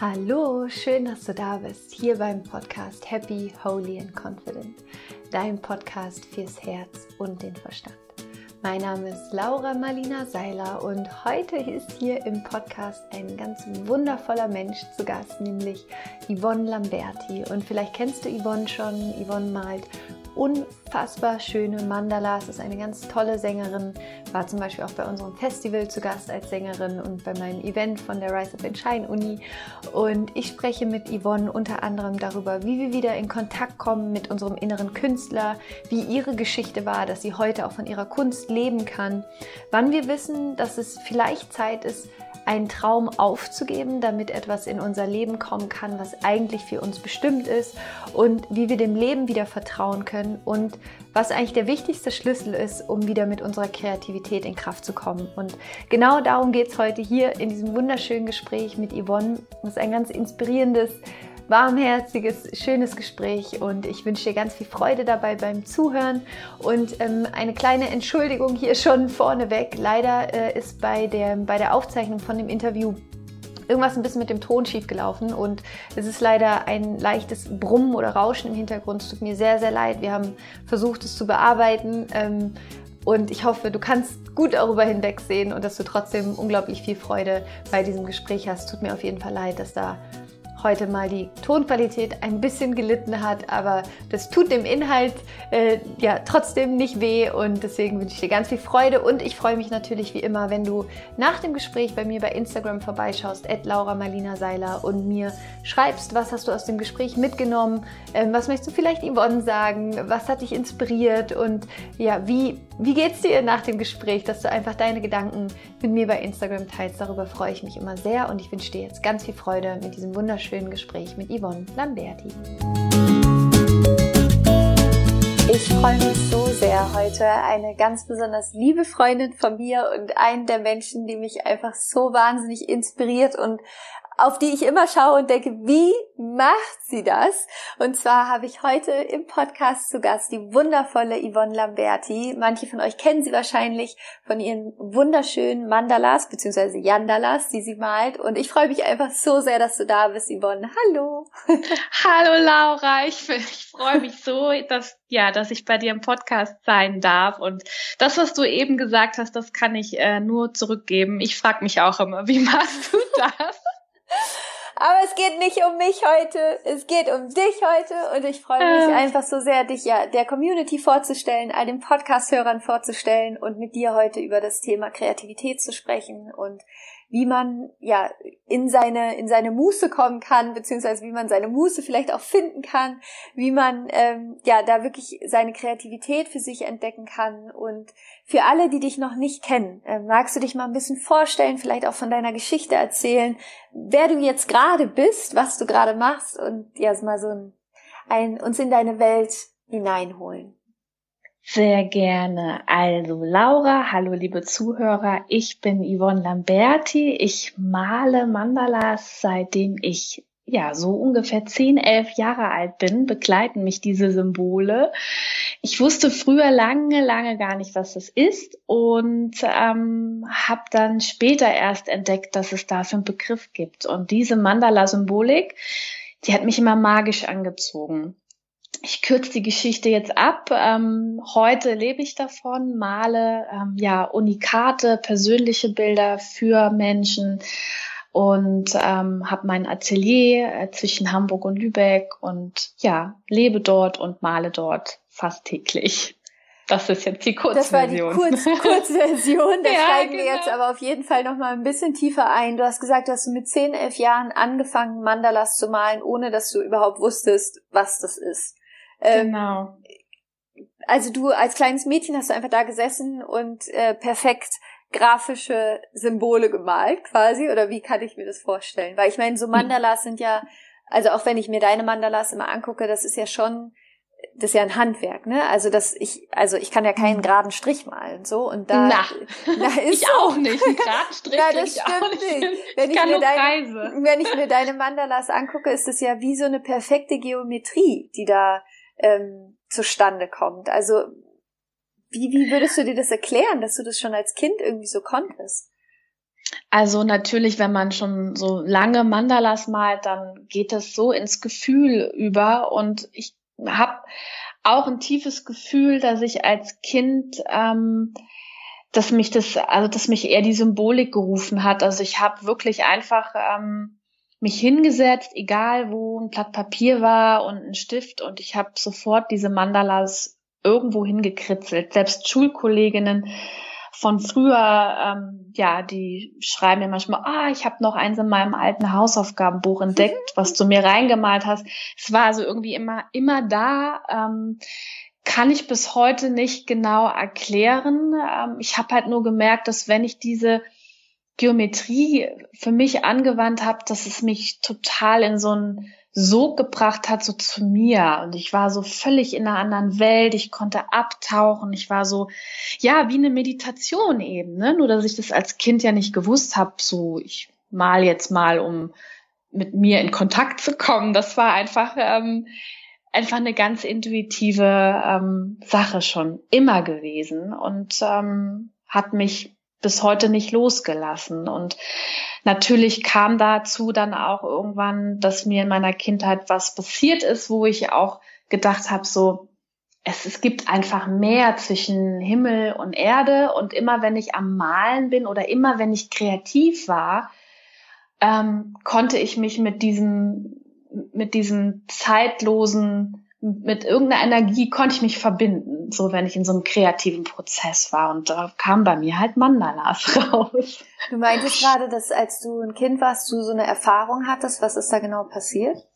Hallo, schön, dass du da bist, hier beim Podcast Happy, Holy and Confident, dein Podcast fürs Herz und den Verstand. Mein Name ist Laura Marlina Seiler und heute ist hier im Podcast ein ganz wundervoller Mensch zu Gast, nämlich Yvonne Lamberti. Und vielleicht kennst du Yvonne schon. Yvonne malt unfassbar schöne Mandalas, ist eine ganz tolle Sängerin, war zum Beispiel auch bei unserem Festival zu Gast als Sängerin und bei meinem Event von der Rise Up and Shine Uni. Und ich spreche mit Yvonne unter anderem darüber, wie wir wieder in Kontakt kommen mit unserem inneren Künstler, wie ihre Geschichte war, dass sie heute auch von ihrer Kunst leben kann, wann wir wissen, dass es vielleicht Zeit ist, einen Traum aufzugeben, damit etwas in unser Leben kommen kann, was eigentlich für uns bestimmt ist und wie wir dem Leben wieder vertrauen können und was eigentlich der wichtigste Schlüssel ist, um wieder mit unserer Kreativität in Kraft zu kommen. Und genau darum geht es heute hier in diesem wunderschönen Gespräch mit Yvonne. Das ist ein ganz inspirierendes warmherziges, schönes Gespräch und ich wünsche dir ganz viel Freude dabei beim Zuhören und ähm, eine kleine Entschuldigung hier schon vorneweg. Leider äh, ist bei der, bei der Aufzeichnung von dem Interview irgendwas ein bisschen mit dem Ton schief gelaufen und es ist leider ein leichtes Brummen oder Rauschen im Hintergrund. Es tut mir sehr, sehr leid. Wir haben versucht, es zu bearbeiten. Ähm, und ich hoffe, du kannst gut darüber hinwegsehen und dass du trotzdem unglaublich viel Freude bei diesem Gespräch hast. Tut mir auf jeden Fall leid, dass da heute mal die Tonqualität ein bisschen gelitten hat, aber das tut dem Inhalt äh, ja trotzdem nicht weh und deswegen wünsche ich dir ganz viel Freude und ich freue mich natürlich wie immer, wenn du nach dem Gespräch bei mir bei Instagram vorbeischaust, at Laura Marlina Seiler und mir schreibst, was hast du aus dem Gespräch mitgenommen, ähm, was möchtest du vielleicht Yvonne sagen, was hat dich inspiriert und ja, wie, wie geht's dir nach dem Gespräch, dass du einfach deine Gedanken mit mir bei Instagram teilst, darüber freue ich mich immer sehr und ich wünsche dir jetzt ganz viel Freude mit diesem wunderschönen Gespräch mit Yvonne Lamberti. Ich freue mich so sehr heute eine ganz besonders liebe Freundin von mir und einen der Menschen, die mich einfach so wahnsinnig inspiriert und auf die ich immer schaue und denke, wie macht sie das? Und zwar habe ich heute im Podcast zu Gast die wundervolle Yvonne Lamberti. Manche von euch kennen sie wahrscheinlich von ihren wunderschönen Mandalas bzw. Yandalas, die sie malt. Und ich freue mich einfach so sehr, dass du da bist, Yvonne. Hallo. Hallo Laura, ich, ich freue mich so, dass ja, dass ich bei dir im Podcast sein darf. Und das, was du eben gesagt hast, das kann ich äh, nur zurückgeben. Ich frage mich auch immer, wie machst du das? Aber es geht nicht um mich heute, es geht um dich heute und ich freue mich äh. einfach so sehr, dich ja der Community vorzustellen, all den Podcast-Hörern vorzustellen und mit dir heute über das Thema Kreativität zu sprechen und wie man ja in seine in seine Muße kommen kann, beziehungsweise wie man seine Muße vielleicht auch finden kann, wie man ähm, ja da wirklich seine Kreativität für sich entdecken kann. Und für alle, die dich noch nicht kennen, äh, magst du dich mal ein bisschen vorstellen, vielleicht auch von deiner Geschichte erzählen, wer du jetzt gerade bist, was du gerade machst und ja mal so ein, ein uns in deine Welt hineinholen. Sehr gerne. Also Laura, hallo liebe Zuhörer, ich bin Yvonne Lamberti. Ich male Mandalas, seitdem ich ja so ungefähr zehn, elf Jahre alt bin, begleiten mich diese Symbole. Ich wusste früher lange, lange gar nicht, was das ist und ähm, habe dann später erst entdeckt, dass es dafür einen Begriff gibt. Und diese Mandala-Symbolik, die hat mich immer magisch angezogen ich kürze die Geschichte jetzt ab. Ähm, heute lebe ich davon, male ähm, ja unikate persönliche Bilder für Menschen und ähm, habe mein Atelier äh, zwischen Hamburg und Lübeck und ja lebe dort und male dort fast täglich. Das ist jetzt die Kurzversion. Das war die Kurz Kurzversion. Da ja, steigen genau. wir jetzt aber auf jeden Fall noch mal ein bisschen tiefer ein. Du hast gesagt, du hast mit 10, 11 Jahren angefangen, Mandalas zu malen, ohne dass du überhaupt wusstest, was das ist. Ähm, genau. Also du als kleines Mädchen hast du einfach da gesessen und äh, perfekt grafische Symbole gemalt quasi oder wie kann ich mir das vorstellen? Weil ich meine, so Mandalas sind ja, also auch wenn ich mir deine Mandalas immer angucke, das ist ja schon, das ist ja ein Handwerk, ne? Also das ich, also ich kann ja keinen mhm. geraden Strich malen so und da, Na, da ist ich auch nicht, einen geraden Strich. Na, das stimmt nicht. nicht. Wenn ich, ich mir deine, wenn ich mir deine Mandalas angucke, ist das ja wie so eine perfekte Geometrie, die da ähm, zustande kommt. Also wie, wie würdest du dir das erklären, dass du das schon als Kind irgendwie so konntest? Also natürlich, wenn man schon so lange Mandalas malt, dann geht es so ins Gefühl über. Und ich habe auch ein tiefes Gefühl, dass ich als Kind, ähm, dass mich das, also dass mich eher die Symbolik gerufen hat. Also ich habe wirklich einfach ähm, mich hingesetzt, egal wo ein Blatt Papier war und ein Stift, und ich habe sofort diese Mandalas irgendwo hingekritzelt. Selbst Schulkolleginnen von früher, ähm, ja, die schreiben mir manchmal, ah, ich habe noch eins in meinem alten Hausaufgabenbuch entdeckt, was du mir reingemalt hast. Es war also irgendwie immer, immer da. Ähm, kann ich bis heute nicht genau erklären. Ähm, ich habe halt nur gemerkt, dass wenn ich diese Geometrie für mich angewandt habe, dass es mich total in so ein so gebracht hat, so zu mir. Und ich war so völlig in einer anderen Welt. Ich konnte abtauchen. Ich war so, ja, wie eine Meditation eben. Ne? Nur, dass ich das als Kind ja nicht gewusst habe. So, ich mal jetzt mal, um mit mir in Kontakt zu kommen. Das war einfach, ähm, einfach eine ganz intuitive ähm, Sache schon immer gewesen und ähm, hat mich bis heute nicht losgelassen. Und natürlich kam dazu dann auch irgendwann, dass mir in meiner Kindheit was passiert ist, wo ich auch gedacht habe, so, es, es gibt einfach mehr zwischen Himmel und Erde. Und immer wenn ich am Malen bin oder immer wenn ich kreativ war, ähm, konnte ich mich mit diesem, mit diesem zeitlosen mit irgendeiner Energie konnte ich mich verbinden, so wenn ich in so einem kreativen Prozess war. Und da kam bei mir halt Mandalas raus. Du meintest gerade, dass als du ein Kind warst, du so eine Erfahrung hattest. Was ist da genau passiert?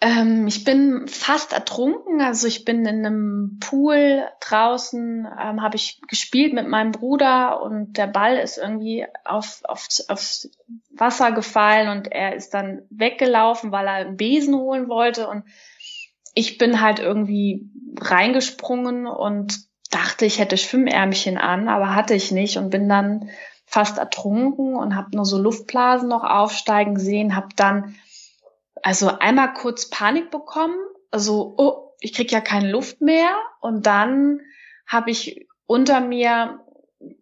Ähm, ich bin fast ertrunken. Also ich bin in einem Pool draußen, ähm, habe ich gespielt mit meinem Bruder und der Ball ist irgendwie auf, auf, aufs Wasser gefallen und er ist dann weggelaufen, weil er einen Besen holen wollte und ich bin halt irgendwie reingesprungen und dachte, ich hätte Schwimmärmchen an, aber hatte ich nicht und bin dann fast ertrunken und habe nur so Luftblasen noch aufsteigen gesehen, habe dann also einmal kurz Panik bekommen, also oh, ich krieg ja keine Luft mehr und dann habe ich unter mir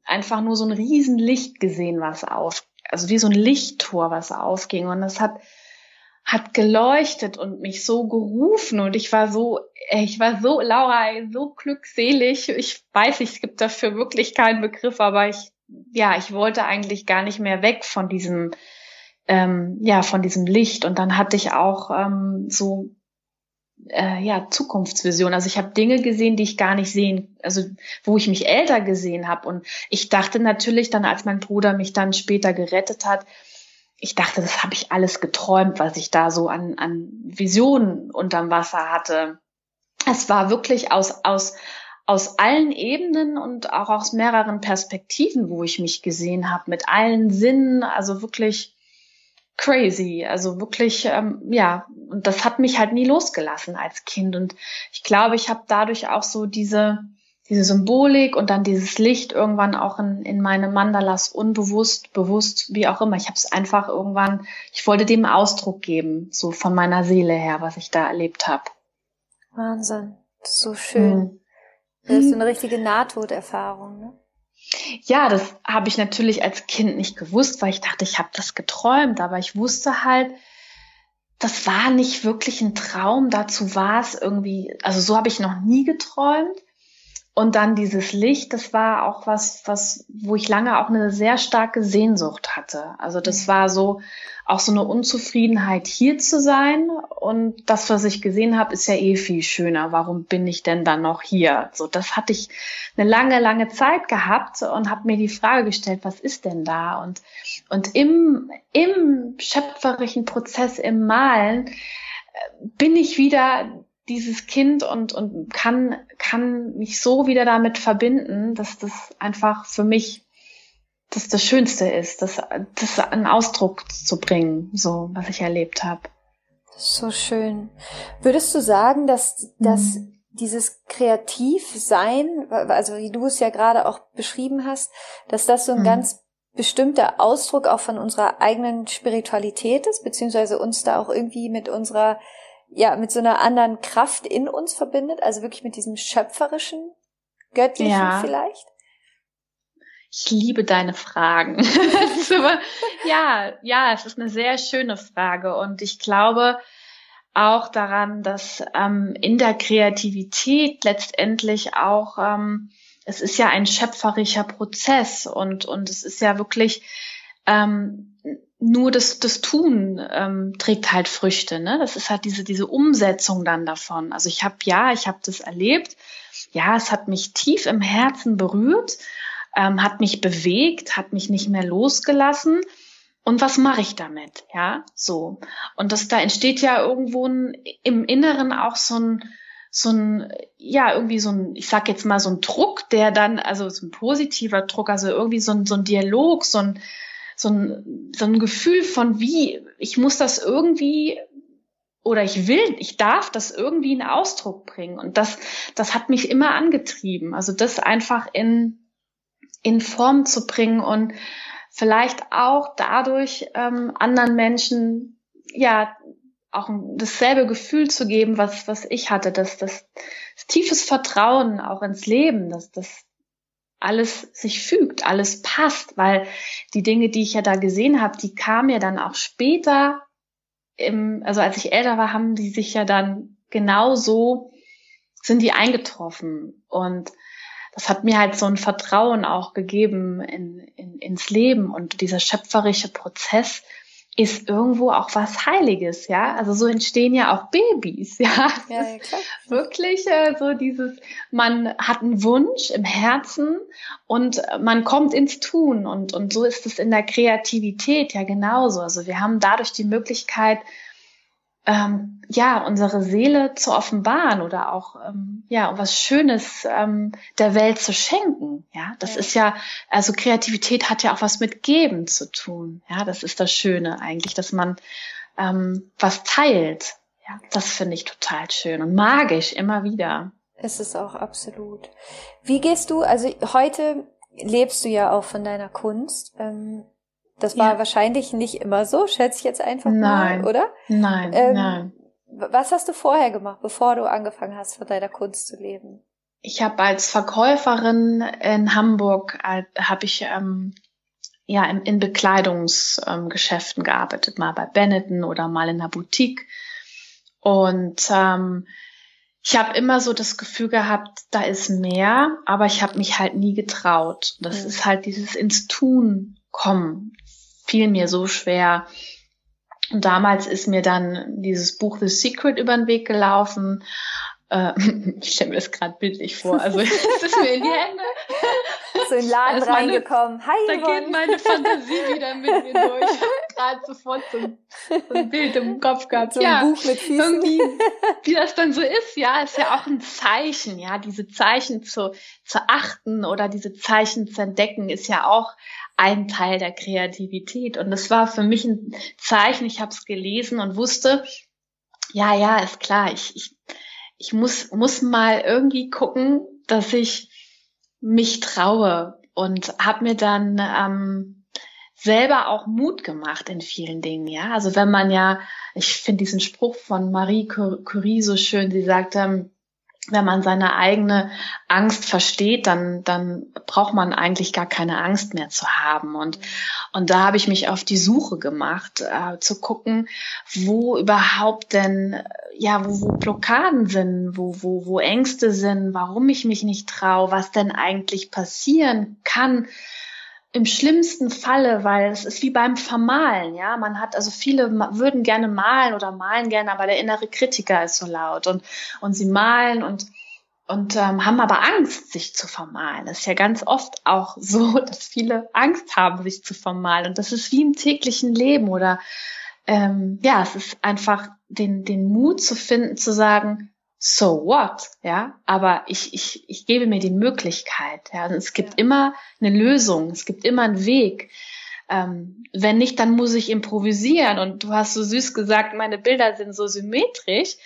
einfach nur so ein riesen Licht gesehen, was auf, also wie so ein Lichttor, was aufging und das hat hat geleuchtet und mich so gerufen und ich war so, ich war so, Laura, so glückselig. Ich weiß, es gibt dafür wirklich keinen Begriff, aber ich, ja, ich wollte eigentlich gar nicht mehr weg von diesem, ähm, ja, von diesem Licht. Und dann hatte ich auch ähm, so, äh, ja, Zukunftsvision. Also ich habe Dinge gesehen, die ich gar nicht sehen, also wo ich mich älter gesehen habe. Und ich dachte natürlich dann, als mein Bruder mich dann später gerettet hat, ich dachte, das habe ich alles geträumt, was ich da so an, an Visionen unterm Wasser hatte. Es war wirklich aus, aus, aus allen Ebenen und auch aus mehreren Perspektiven, wo ich mich gesehen habe, mit allen Sinnen, also wirklich crazy, also wirklich, ähm, ja, und das hat mich halt nie losgelassen als Kind. Und ich glaube, ich habe dadurch auch so diese, diese Symbolik und dann dieses Licht irgendwann auch in, in meine Mandalas unbewusst, bewusst, wie auch immer. Ich habe es einfach irgendwann, ich wollte dem Ausdruck geben, so von meiner Seele her, was ich da erlebt habe. Wahnsinn, so schön. Mhm. Das ist so eine richtige Nahtoderfahrung, ne? Ja, das habe ich natürlich als Kind nicht gewusst, weil ich dachte, ich habe das geträumt, aber ich wusste halt, das war nicht wirklich ein Traum, dazu war es irgendwie, also so habe ich noch nie geträumt. Und dann dieses Licht, das war auch was, was, wo ich lange auch eine sehr starke Sehnsucht hatte. Also das mhm. war so auch so eine Unzufriedenheit, hier zu sein. Und das, was ich gesehen habe, ist ja eh viel schöner. Warum bin ich denn dann noch hier? So, das hatte ich eine lange, lange Zeit gehabt und habe mir die Frage gestellt, was ist denn da? Und, und im, im schöpferischen Prozess, im Malen, äh, bin ich wieder dieses Kind und, und kann, kann mich so wieder damit verbinden, dass das einfach für mich das das Schönste ist, das, das einen Ausdruck zu bringen, so was ich erlebt habe. So schön. Würdest du sagen, dass, dass mhm. dieses Kreativsein, also wie du es ja gerade auch beschrieben hast, dass das so ein mhm. ganz bestimmter Ausdruck auch von unserer eigenen Spiritualität ist, beziehungsweise uns da auch irgendwie mit unserer ja, mit so einer anderen Kraft in uns verbindet, also wirklich mit diesem schöpferischen, göttlichen ja. vielleicht? Ich liebe deine Fragen. ja, ja, es ist eine sehr schöne Frage und ich glaube auch daran, dass ähm, in der Kreativität letztendlich auch ähm, es ist ja ein schöpferischer Prozess und und es ist ja wirklich ähm, nur das, das Tun ähm, trägt halt Früchte. Ne? Das ist halt diese, diese Umsetzung dann davon. Also ich habe, ja, ich habe das erlebt. Ja, es hat mich tief im Herzen berührt, ähm, hat mich bewegt, hat mich nicht mehr losgelassen. Und was mache ich damit? Ja, so. Und das, da entsteht ja irgendwo ein, im Inneren auch so ein, so ein, ja, irgendwie so ein, ich sag jetzt mal so ein Druck, der dann, also so ein positiver Druck, also irgendwie so ein, so ein Dialog, so ein, so ein, so ein Gefühl von wie, ich muss das irgendwie oder ich will, ich darf das irgendwie in Ausdruck bringen. Und das, das hat mich immer angetrieben. Also das einfach in, in Form zu bringen und vielleicht auch dadurch ähm, anderen Menschen, ja, auch dasselbe Gefühl zu geben, was, was ich hatte, dass das, das tiefes Vertrauen auch ins Leben, dass das alles sich fügt, alles passt, weil die Dinge, die ich ja da gesehen habe, die kamen ja dann auch später, im, also als ich älter war, haben die sich ja dann genauso, sind die eingetroffen. Und das hat mir halt so ein Vertrauen auch gegeben in, in, ins Leben und dieser schöpferische Prozess, ist irgendwo auch was Heiliges, ja. Also so entstehen ja auch Babys, ja. ja, ja. Wirklich äh, so dieses, man hat einen Wunsch im Herzen und man kommt ins Tun und, und so ist es in der Kreativität ja genauso. Also wir haben dadurch die Möglichkeit, ähm, ja, unsere Seele zu offenbaren oder auch ähm, ja was Schönes ähm, der Welt zu schenken. Ja, das ja. ist ja, also Kreativität hat ja auch was mit Geben zu tun. Ja, das ist das Schöne eigentlich, dass man ähm, was teilt. Ja, das finde ich total schön und magisch immer wieder. Es ist auch absolut. Wie gehst du, also heute lebst du ja auch von deiner Kunst. Ähm, das war ja. wahrscheinlich nicht immer so, schätze ich jetzt einfach nein. mal, oder? Nein, ähm, nein. Was hast du vorher gemacht, bevor du angefangen hast, von deiner Kunst zu leben? Ich habe als Verkäuferin in Hamburg äh, habe ich ähm, ja in, in Bekleidungsgeschäften ähm, gearbeitet, mal bei Benetton oder mal in einer Boutique. Und ähm, ich habe immer so das Gefühl gehabt, da ist mehr, aber ich habe mich halt nie getraut. Das mhm. ist halt dieses ins Tun kommen fiel mir so schwer. Und damals ist mir dann dieses Buch The Secret über den Weg gelaufen. Äh, ich stelle mir das gerade bildlich vor. Also es ist mir in die Hände. So in den Laden reingekommen. Hi, Da Yvonne. geht meine Fantasie wieder mit mir durch. Ich habe gerade sofort so ein, so ein, Bild im Kopf gehabt. So ein ja, Buch mit Füßen. Irgendwie, wie das dann so ist, ja, ist ja auch ein Zeichen. Ja, diese Zeichen zu, zu achten oder diese Zeichen zu entdecken, ist ja auch ein Teil der Kreativität. Und das war für mich ein Zeichen. Ich habe es gelesen und wusste, ja, ja, ist klar, ich, ich, ich muss, muss mal irgendwie gucken, dass ich mich traue und habe mir dann ähm, selber auch Mut gemacht in vielen Dingen, ja. Also wenn man ja, ich finde diesen Spruch von Marie Curie so schön, sie sagt, ähm, wenn man seine eigene Angst versteht, dann, dann braucht man eigentlich gar keine Angst mehr zu haben. Und, und da habe ich mich auf die Suche gemacht, äh, zu gucken, wo überhaupt denn, ja, wo, wo Blockaden sind, wo, wo, wo Ängste sind, warum ich mich nicht traue, was denn eigentlich passieren kann, im schlimmsten Falle, weil es ist wie beim Vermalen, ja. Man hat, also viele würden gerne malen oder malen gerne, aber der innere Kritiker ist so laut und, und sie malen und, und ähm, haben aber Angst, sich zu vermalen. Das ist ja ganz oft auch so, dass viele Angst haben, sich zu vermalen. Und das ist wie im täglichen Leben oder ähm, ja, es ist einfach den, den Mut zu finden, zu sagen, so what, ja, aber ich, ich, ich gebe mir die Möglichkeit, ja, und es gibt immer eine Lösung, es gibt immer einen Weg. Ähm, wenn nicht, dann muss ich improvisieren und du hast so süß gesagt, meine Bilder sind so symmetrisch.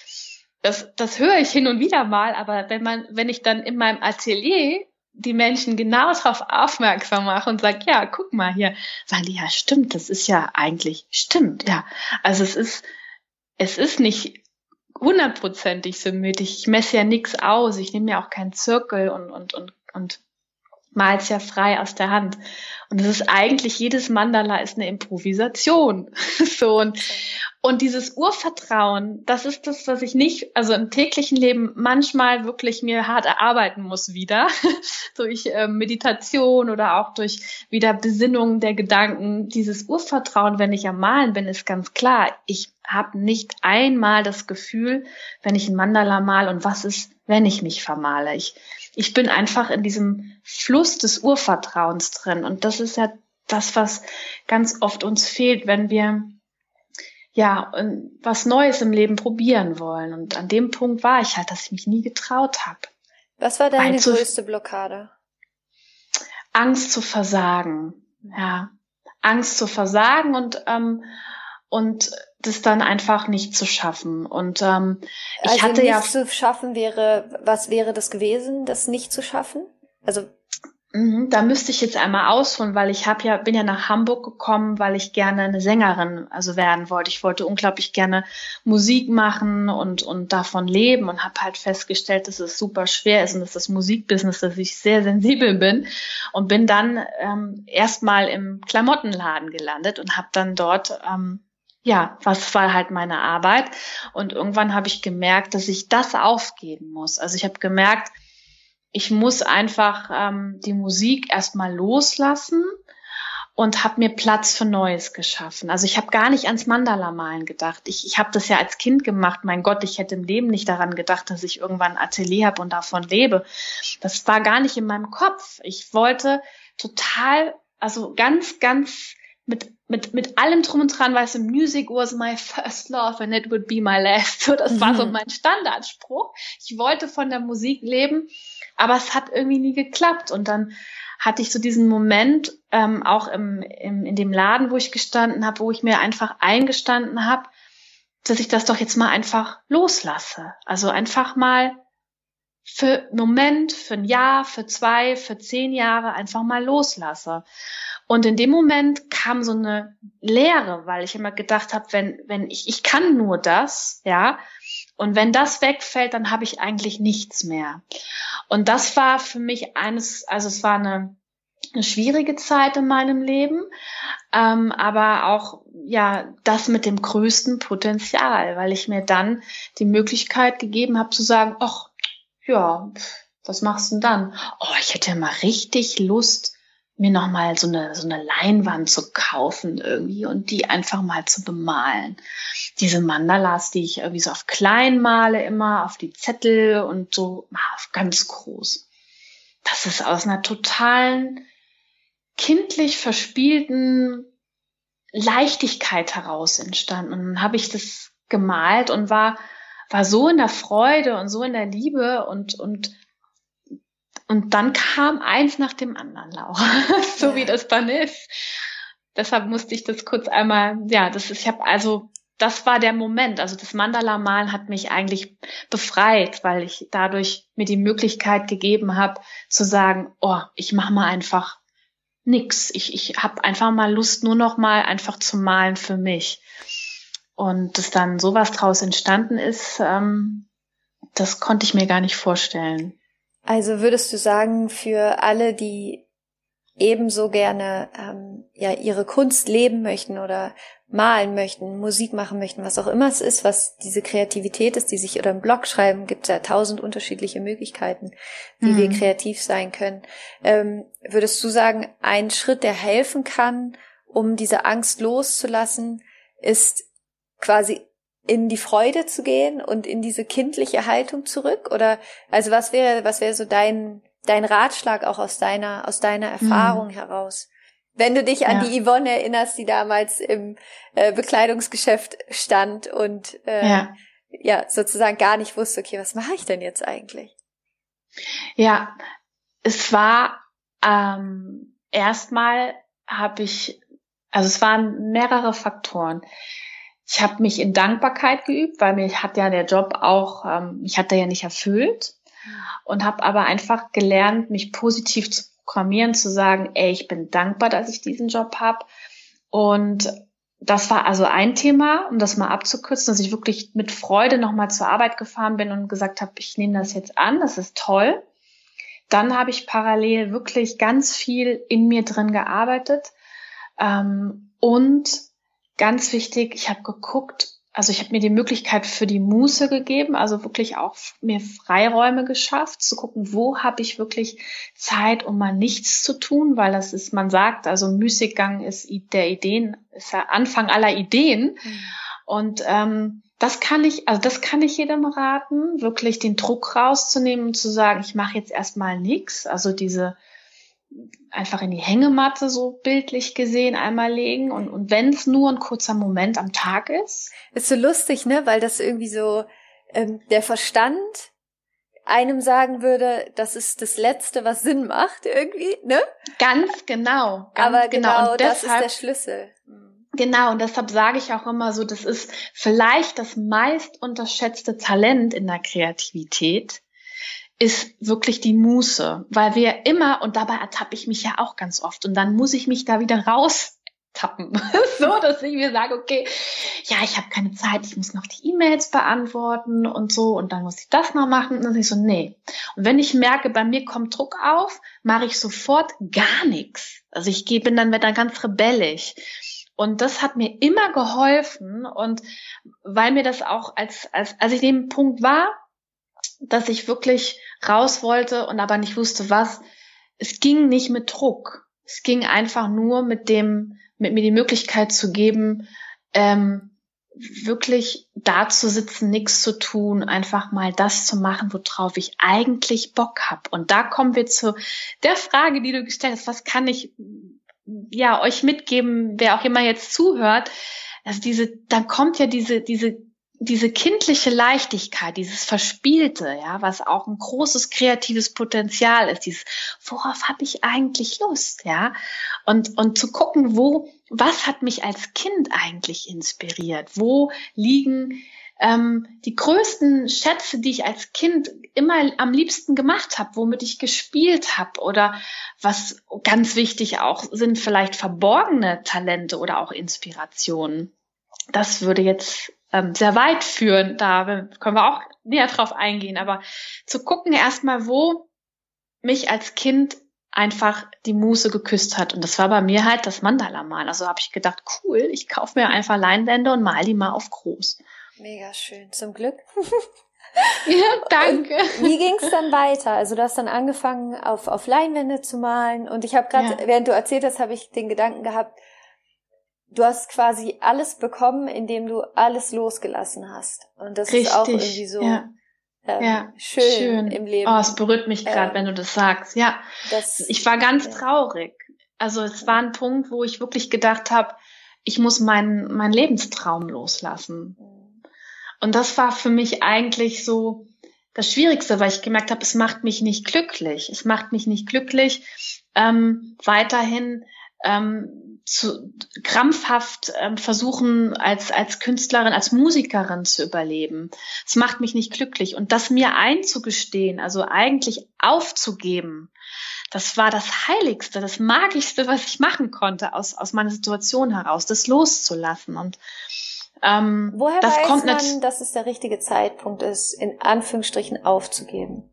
Das, das höre ich hin und wieder mal, aber wenn man, wenn ich dann in meinem Atelier die Menschen genau darauf aufmerksam mache und sage, ja, guck mal hier, sagen die, ja, stimmt, das ist ja eigentlich, stimmt, ja. Also es ist, es ist nicht hundertprozentig symmetrisch. Ich messe ja nichts aus. Ich nehme ja auch keinen Zirkel und, und, und, und malst ja frei aus der Hand. Und es ist eigentlich, jedes Mandala ist eine Improvisation. so, und, und dieses Urvertrauen, das ist das, was ich nicht, also im täglichen Leben manchmal wirklich mir hart erarbeiten muss wieder. durch äh, Meditation oder auch durch wieder Besinnung der Gedanken. Dieses Urvertrauen, wenn ich am Malen bin, ist ganz klar. Ich habe nicht einmal das Gefühl, wenn ich ein Mandala mal und was ist, wenn ich mich vermale. Ich, ich bin einfach in diesem Fluss des Urvertrauens drin. Und das ist ja das, was ganz oft uns fehlt, wenn wir ja was Neues im Leben probieren wollen. Und an dem Punkt war ich halt, dass ich mich nie getraut habe. Was war deine größte Blockade? Angst zu versagen. Ja, Angst zu versagen und ähm, und das dann einfach nicht zu schaffen. Und ähm, ich also hatte nicht ja zu schaffen wäre, was wäre das gewesen, das nicht zu schaffen? Also da müsste ich jetzt einmal ausholen, weil ich habe ja bin ja nach Hamburg gekommen, weil ich gerne eine Sängerin also werden wollte. Ich wollte unglaublich gerne Musik machen und und davon leben und habe halt festgestellt, dass es super schwer ist und dass das Musikbusiness, dass ich sehr sensibel bin und bin dann ähm, erstmal im Klamottenladen gelandet und habe dann dort ähm, ja, was war halt meine Arbeit. Und irgendwann habe ich gemerkt, dass ich das aufgeben muss. Also ich habe gemerkt, ich muss einfach ähm, die Musik erstmal loslassen und habe mir Platz für Neues geschaffen. Also ich habe gar nicht ans Mandala-Malen gedacht. Ich, ich habe das ja als Kind gemacht. Mein Gott, ich hätte im Leben nicht daran gedacht, dass ich irgendwann ein Atelier habe und davon lebe. Das war gar nicht in meinem Kopf. Ich wollte total, also ganz, ganz mit, mit, mit allem drum und dran, weißt du, Music was my first love and it would be my last. So, das war so mhm. mein Standardspruch. Ich wollte von der Musik leben, aber es hat irgendwie nie geklappt. Und dann hatte ich so diesen Moment, ähm, auch im, im, in dem Laden, wo ich gestanden habe, wo ich mir einfach eingestanden habe, dass ich das doch jetzt mal einfach loslasse. Also einfach mal für einen Moment, für ein Jahr, für zwei, für zehn Jahre einfach mal loslasse. Und in dem Moment kam so eine Leere, weil ich immer gedacht habe, wenn, wenn ich, ich kann nur das, ja, und wenn das wegfällt, dann habe ich eigentlich nichts mehr. Und das war für mich eines, also es war eine, eine schwierige Zeit in meinem Leben, ähm, aber auch ja das mit dem größten Potenzial, weil ich mir dann die Möglichkeit gegeben habe zu sagen, ach ja, was machst du denn dann? Oh, ich hätte mal richtig Lust, mir nochmal so eine, so eine Leinwand zu kaufen irgendwie und die einfach mal zu bemalen. Diese Mandalas, die ich irgendwie so auf klein male immer, auf die Zettel und so auf ganz groß. Das ist aus einer totalen, kindlich verspielten Leichtigkeit heraus entstanden. Und dann habe ich das gemalt und war, war so in der Freude und so in der Liebe und, und und dann kam eins nach dem anderen, Laura, so ja. wie das dann ist. Deshalb musste ich das kurz einmal, ja, das ist, ich habe also, das war der Moment. Also das Mandala-Malen hat mich eigentlich befreit, weil ich dadurch mir die Möglichkeit gegeben habe, zu sagen, oh, ich mache mal einfach nix. Ich, ich habe einfach mal Lust, nur noch mal einfach zu malen für mich. Und dass dann sowas draus entstanden ist, ähm, das konnte ich mir gar nicht vorstellen. Also würdest du sagen, für alle, die ebenso gerne ähm, ja ihre Kunst leben möchten oder malen möchten, Musik machen möchten, was auch immer es ist, was diese Kreativität ist, die sich oder im Blog schreiben, gibt ja tausend unterschiedliche Möglichkeiten, wie mhm. wir kreativ sein können. Ähm, würdest du sagen, ein Schritt, der helfen kann, um diese Angst loszulassen, ist quasi in die Freude zu gehen und in diese kindliche Haltung zurück? Oder also was wäre, was wäre so dein, dein Ratschlag auch aus deiner, aus deiner Erfahrung mhm. heraus? Wenn du dich an ja. die Yvonne erinnerst, die damals im äh, Bekleidungsgeschäft stand und äh, ja. ja sozusagen gar nicht wusste, okay, was mache ich denn jetzt eigentlich? Ja, es war ähm, erstmal habe ich, also es waren mehrere Faktoren ich habe mich in Dankbarkeit geübt, weil mich hat ja der Job auch, ähm, mich hat er ja nicht erfüllt und habe aber einfach gelernt, mich positiv zu programmieren, zu sagen, ey, ich bin dankbar, dass ich diesen Job habe. Und das war also ein Thema, um das mal abzukürzen, dass ich wirklich mit Freude nochmal zur Arbeit gefahren bin und gesagt habe, ich nehme das jetzt an, das ist toll. dann habe ich parallel wirklich ganz viel in mir drin gearbeitet. Ähm, und ganz wichtig, ich habe geguckt, also ich habe mir die Möglichkeit für die Muße gegeben, also wirklich auch mir Freiräume geschafft, zu gucken, wo habe ich wirklich Zeit, um mal nichts zu tun, weil das ist, man sagt, also Müßiggang ist der Ideen, ist der Anfang aller Ideen. Mhm. Und ähm, das kann ich, also das kann ich jedem raten, wirklich den Druck rauszunehmen und zu sagen, ich mache jetzt erstmal nichts. Also diese einfach in die Hängematte so bildlich gesehen einmal legen und, und wenn es nur ein kurzer Moment am Tag ist. Ist so lustig, ne? Weil das irgendwie so ähm, der Verstand einem sagen würde, das ist das Letzte, was Sinn macht, irgendwie, ne? Ganz genau. Ganz Aber genau, genau das deshalb, ist der Schlüssel. Genau, und deshalb sage ich auch immer so, das ist vielleicht das meist unterschätzte Talent in der Kreativität, ist wirklich die Muße, weil wir immer, und dabei ertappe ich mich ja auch ganz oft, und dann muss ich mich da wieder raustappen, so dass ich mir sage, okay, ja, ich habe keine Zeit, ich muss noch die E-Mails beantworten und so, und dann muss ich das noch machen, und dann ich so, nee. Und wenn ich merke, bei mir kommt Druck auf, mache ich sofort gar nichts. Also ich bin dann wieder ganz rebellisch. Und das hat mir immer geholfen und weil mir das auch als, als, als ich dem Punkt war, dass ich wirklich raus wollte und aber nicht wusste was. Es ging nicht mit Druck. Es ging einfach nur mit dem, mit mir die Möglichkeit zu geben, ähm, wirklich da zu sitzen, nichts zu tun, einfach mal das zu machen, worauf ich eigentlich Bock hab. Und da kommen wir zu der Frage, die du gestellt hast, was kann ich ja euch mitgeben, wer auch immer jetzt zuhört? Also diese, dann kommt ja diese, diese diese kindliche Leichtigkeit, dieses Verspielte, ja, was auch ein großes kreatives Potenzial ist, dieses, worauf habe ich eigentlich Lust, ja, und, und zu gucken, wo, was hat mich als Kind eigentlich inspiriert, wo liegen ähm, die größten Schätze, die ich als Kind immer am liebsten gemacht habe, womit ich gespielt habe oder was ganz wichtig auch sind vielleicht verborgene Talente oder auch Inspirationen. Das würde jetzt ähm, sehr weit führen. Da können wir auch näher drauf eingehen. Aber zu gucken erstmal, wo mich als Kind einfach die Muse geküsst hat. Und das war bei mir halt das Mandala malen. Also habe ich gedacht, cool, ich kaufe mir einfach Leinwände und mal die mal auf groß. Mega schön, zum Glück. ja, danke. Und wie ging es dann weiter? Also du hast dann angefangen, auf, auf Leinwände zu malen. Und ich habe gerade, ja. während du erzählt hast, habe ich den Gedanken gehabt, du hast quasi alles bekommen, indem du alles losgelassen hast. Und das Richtig, ist auch irgendwie so ja. Ähm, ja, schön, schön, im Leben. Oh, es berührt mich gerade, ähm, wenn du das sagst. Ja, das, ich war ganz ja. traurig. Also es war ein Punkt, wo ich wirklich gedacht habe, ich muss meinen mein Lebenstraum loslassen. Mhm. Und das war für mich eigentlich so das Schwierigste, weil ich gemerkt habe, es macht mich nicht glücklich. Es macht mich nicht glücklich, ähm, weiterhin ähm, zu, krampfhaft ähm, versuchen, als, als Künstlerin, als Musikerin zu überleben. Es macht mich nicht glücklich. Und das mir einzugestehen, also eigentlich aufzugeben, das war das Heiligste, das Magischste, was ich machen konnte aus, aus meiner Situation heraus, das loszulassen. Und ähm, Woher das weiß kommt man, dass es der richtige Zeitpunkt ist, in Anführungsstrichen aufzugeben?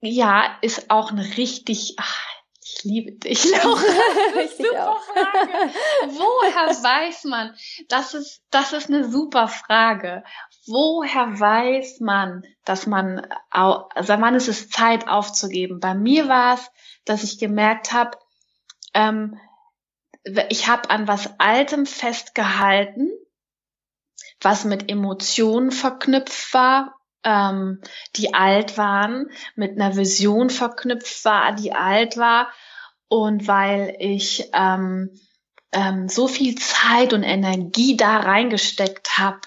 Ja, ist auch eine richtig, ach, ich liebe dich, Laura. super auch. Frage. Woher weiß man? Das ist, das ist eine super Frage. Woher weiß man, dass man, also wann ist es Zeit aufzugeben? Bei mir war es, dass ich gemerkt habe, ähm, ich habe an was Altem festgehalten, was mit Emotionen verknüpft war, ähm, die alt waren, mit einer Vision verknüpft war, die alt war. Und weil ich ähm, ähm, so viel Zeit und Energie da reingesteckt habe,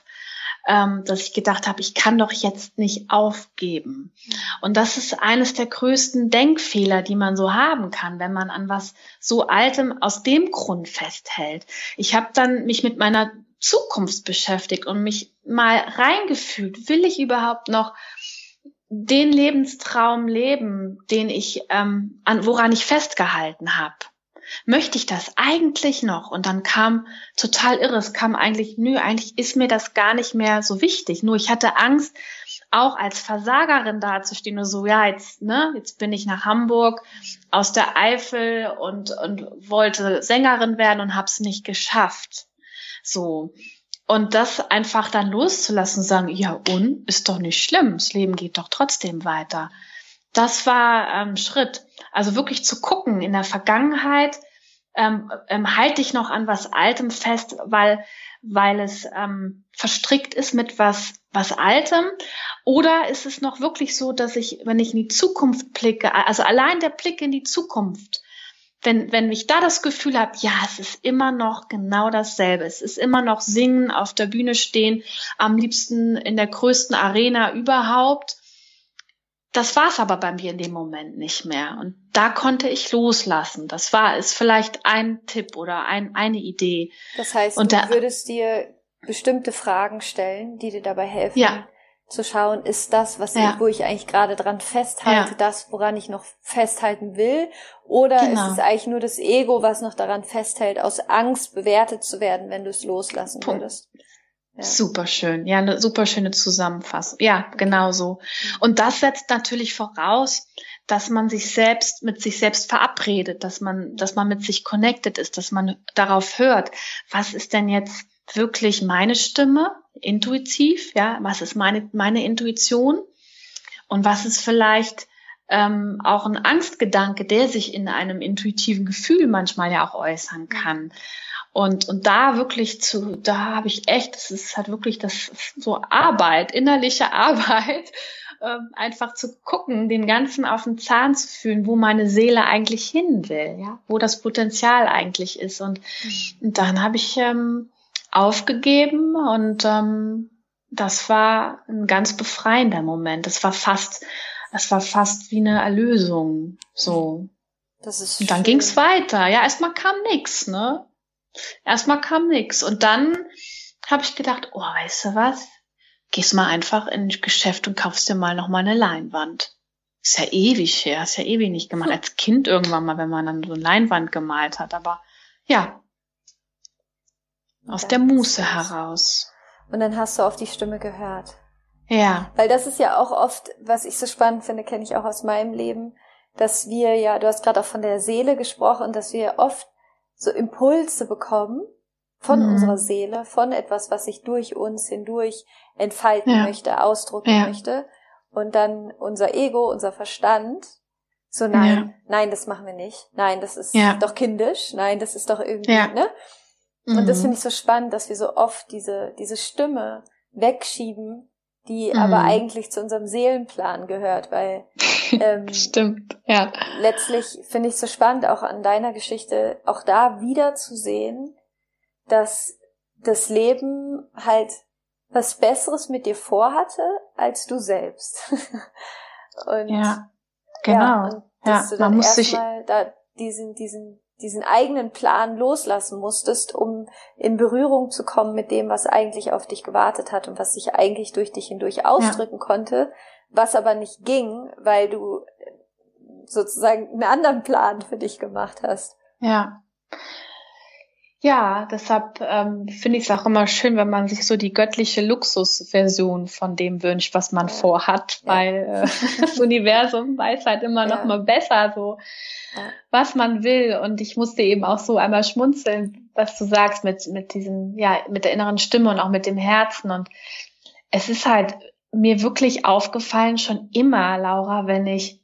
ähm, dass ich gedacht habe, ich kann doch jetzt nicht aufgeben. Und das ist eines der größten Denkfehler, die man so haben kann, wenn man an was so Altem aus dem Grund festhält. Ich habe dann mich mit meiner Zukunft beschäftigt und mich mal reingefühlt, will ich überhaupt noch den Lebenstraum leben, den ich ähm, an woran ich festgehalten habe? Möchte ich das eigentlich noch? Und dann kam total irre, es kam eigentlich, nö, eigentlich ist mir das gar nicht mehr so wichtig. Nur ich hatte Angst, auch als Versagerin dazustehen und so, ja, jetzt, ne, jetzt bin ich nach Hamburg aus der Eifel und, und wollte Sängerin werden und hab's nicht geschafft. So. Und das einfach dann loszulassen, sagen, ja, und ist doch nicht schlimm, das Leben geht doch trotzdem weiter. Das war ähm, Schritt. Also wirklich zu gucken in der Vergangenheit, ähm, ähm, halte ich noch an was Altem fest, weil weil es ähm, verstrickt ist mit was was Altem, oder ist es noch wirklich so, dass ich, wenn ich in die Zukunft blicke, also allein der Blick in die Zukunft, wenn, wenn ich da das Gefühl habe, ja, es ist immer noch genau dasselbe, es ist immer noch singen, auf der Bühne stehen, am liebsten in der größten Arena überhaupt, das war's aber bei mir in dem Moment nicht mehr. Und da konnte ich loslassen. Das war ist vielleicht ein Tipp oder ein, eine Idee. Das heißt, und du da, würdest dir bestimmte Fragen stellen, die dir dabei helfen, ja. Zu schauen, ist das, was ja. ich, wo ich eigentlich gerade dran festhalte, ja. das, woran ich noch festhalten will? Oder genau. ist es eigentlich nur das Ego, was noch daran festhält, aus Angst bewertet zu werden, wenn du es loslassen Punkt. würdest? Ja. Super schön. Ja, eine super schöne Zusammenfassung. Ja, genau so. Und das setzt natürlich voraus, dass man sich selbst mit sich selbst verabredet, dass man, dass man mit sich connected ist, dass man darauf hört, was ist denn jetzt wirklich meine Stimme, intuitiv, ja, was ist meine, meine Intuition und was ist vielleicht ähm, auch ein Angstgedanke, der sich in einem intuitiven Gefühl manchmal ja auch äußern kann. Und, und da wirklich zu, da habe ich echt, das ist halt wirklich das so Arbeit, innerliche Arbeit, ähm, einfach zu gucken, den Ganzen auf den Zahn zu fühlen, wo meine Seele eigentlich hin will, ja, wo das Potenzial eigentlich ist. Und, mhm. und dann habe ich ähm, aufgegeben und ähm, das war ein ganz befreiender Moment. Das war fast, das war fast wie eine Erlösung. So. Das ist und dann ging es weiter. Ja, erstmal kam nix, ne? Erstmal kam nix. Und dann habe ich gedacht, oh, weißt du was? Gehst mal einfach in ein Geschäft und kaufst dir mal noch mal eine Leinwand. Ist ja ewig her, ist ja ewig nicht gemacht. Als Kind irgendwann mal, wenn man dann so eine Leinwand gemalt hat. Aber ja, aus der Muße heraus. Und dann hast du auf die Stimme gehört. Ja. Weil das ist ja auch oft, was ich so spannend finde, kenne ich auch aus meinem Leben, dass wir ja, du hast gerade auch von der Seele gesprochen, dass wir oft so Impulse bekommen von mhm. unserer Seele, von etwas, was sich durch uns hindurch entfalten ja. möchte, ausdrücken ja. möchte. Und dann unser Ego, unser Verstand, so nein, ja. nein, das machen wir nicht. Nein, das ist doch kindisch. Nein, das ist doch irgendwie, ne? Und das mhm. finde ich so spannend, dass wir so oft diese, diese Stimme wegschieben, die mhm. aber eigentlich zu unserem Seelenplan gehört, weil ähm, stimmt, ja. Letztlich finde ich so spannend, auch an deiner Geschichte, auch da wieder zu sehen, dass das Leben halt was Besseres mit dir vorhatte als du selbst. und ja, genau. Ja, und dass ja, du dann erstmal da diesen, diesen diesen eigenen Plan loslassen musstest, um in Berührung zu kommen mit dem, was eigentlich auf dich gewartet hat und was sich eigentlich durch dich hindurch ausdrücken ja. konnte, was aber nicht ging, weil du sozusagen einen anderen Plan für dich gemacht hast. Ja. Ja, deshalb ähm, finde ich es auch immer schön, wenn man sich so die göttliche Luxusversion von dem wünscht, was man ja. vorhat, weil äh, das Universum weiß halt immer ja. noch mal besser so, ja. was man will. Und ich musste eben auch so einmal schmunzeln, was du sagst mit mit diesem ja mit der inneren Stimme und auch mit dem Herzen. Und es ist halt mir wirklich aufgefallen schon immer, Laura, wenn ich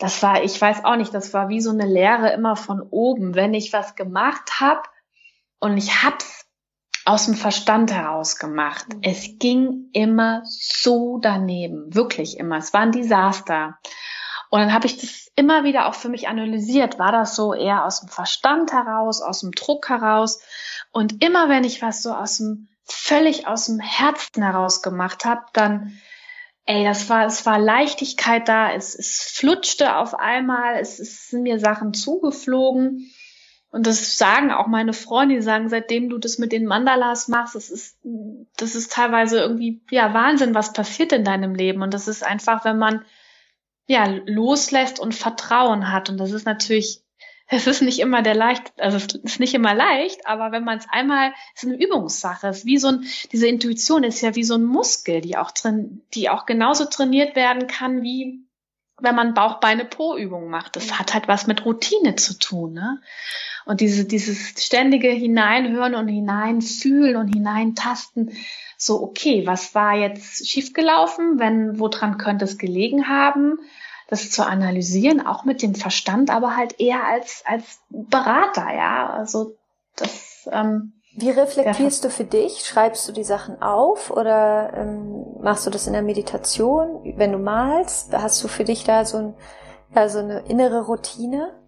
das war, ich weiß auch nicht, das war wie so eine Lehre immer von oben, wenn ich was gemacht habe und ich hab's aus dem Verstand heraus gemacht. Mhm. Es ging immer so daneben, wirklich immer. Es war ein Desaster. Und dann habe ich das immer wieder auch für mich analysiert. War das so eher aus dem Verstand heraus, aus dem Druck heraus? Und immer wenn ich was so aus dem völlig aus dem Herzen heraus gemacht habe, dann ey, das war es war Leichtigkeit da. Es, es flutschte auf einmal. Es, es sind mir Sachen zugeflogen. Und das sagen auch meine Freunde, die sagen, seitdem du das mit den Mandalas machst, das ist, das ist teilweise irgendwie, ja, Wahnsinn, was passiert in deinem Leben. Und das ist einfach, wenn man, ja, loslässt und Vertrauen hat. Und das ist natürlich es ist nicht immer der leicht, also es ist nicht immer leicht, aber wenn man es einmal, es ist eine Übungssache, es ist wie so ein, diese Intuition ist ja wie so ein Muskel, die auch drin, die auch genauso trainiert werden kann, wie wenn man Bauch-Beine-Po-Übungen macht. Das hat halt was mit Routine zu tun, ne? Und diese, dieses ständige Hineinhören und hineinfühlen und hineintasten, so, okay, was war jetzt schiefgelaufen? Wenn, woran könnte es gelegen haben? Das zu analysieren, auch mit dem Verstand, aber halt eher als, als Berater, ja. Also, das, ähm, wie reflektierst du für dich? Schreibst du die Sachen auf oder ähm, machst du das in der Meditation? Wenn du malst, hast du für dich da so, ein, ja, so eine innere Routine?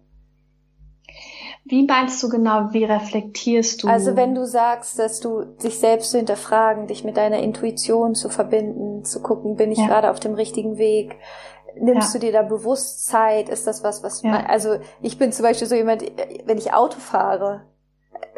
Wie meinst du genau, wie reflektierst du? Also wenn du sagst, dass du dich selbst zu hinterfragen, dich mit deiner Intuition zu verbinden, zu gucken, bin ich ja. gerade auf dem richtigen Weg? Nimmst ja. du dir da bewusst Zeit? Ist das was, was, ja. man, also ich bin zum Beispiel so jemand, wenn ich Auto fahre,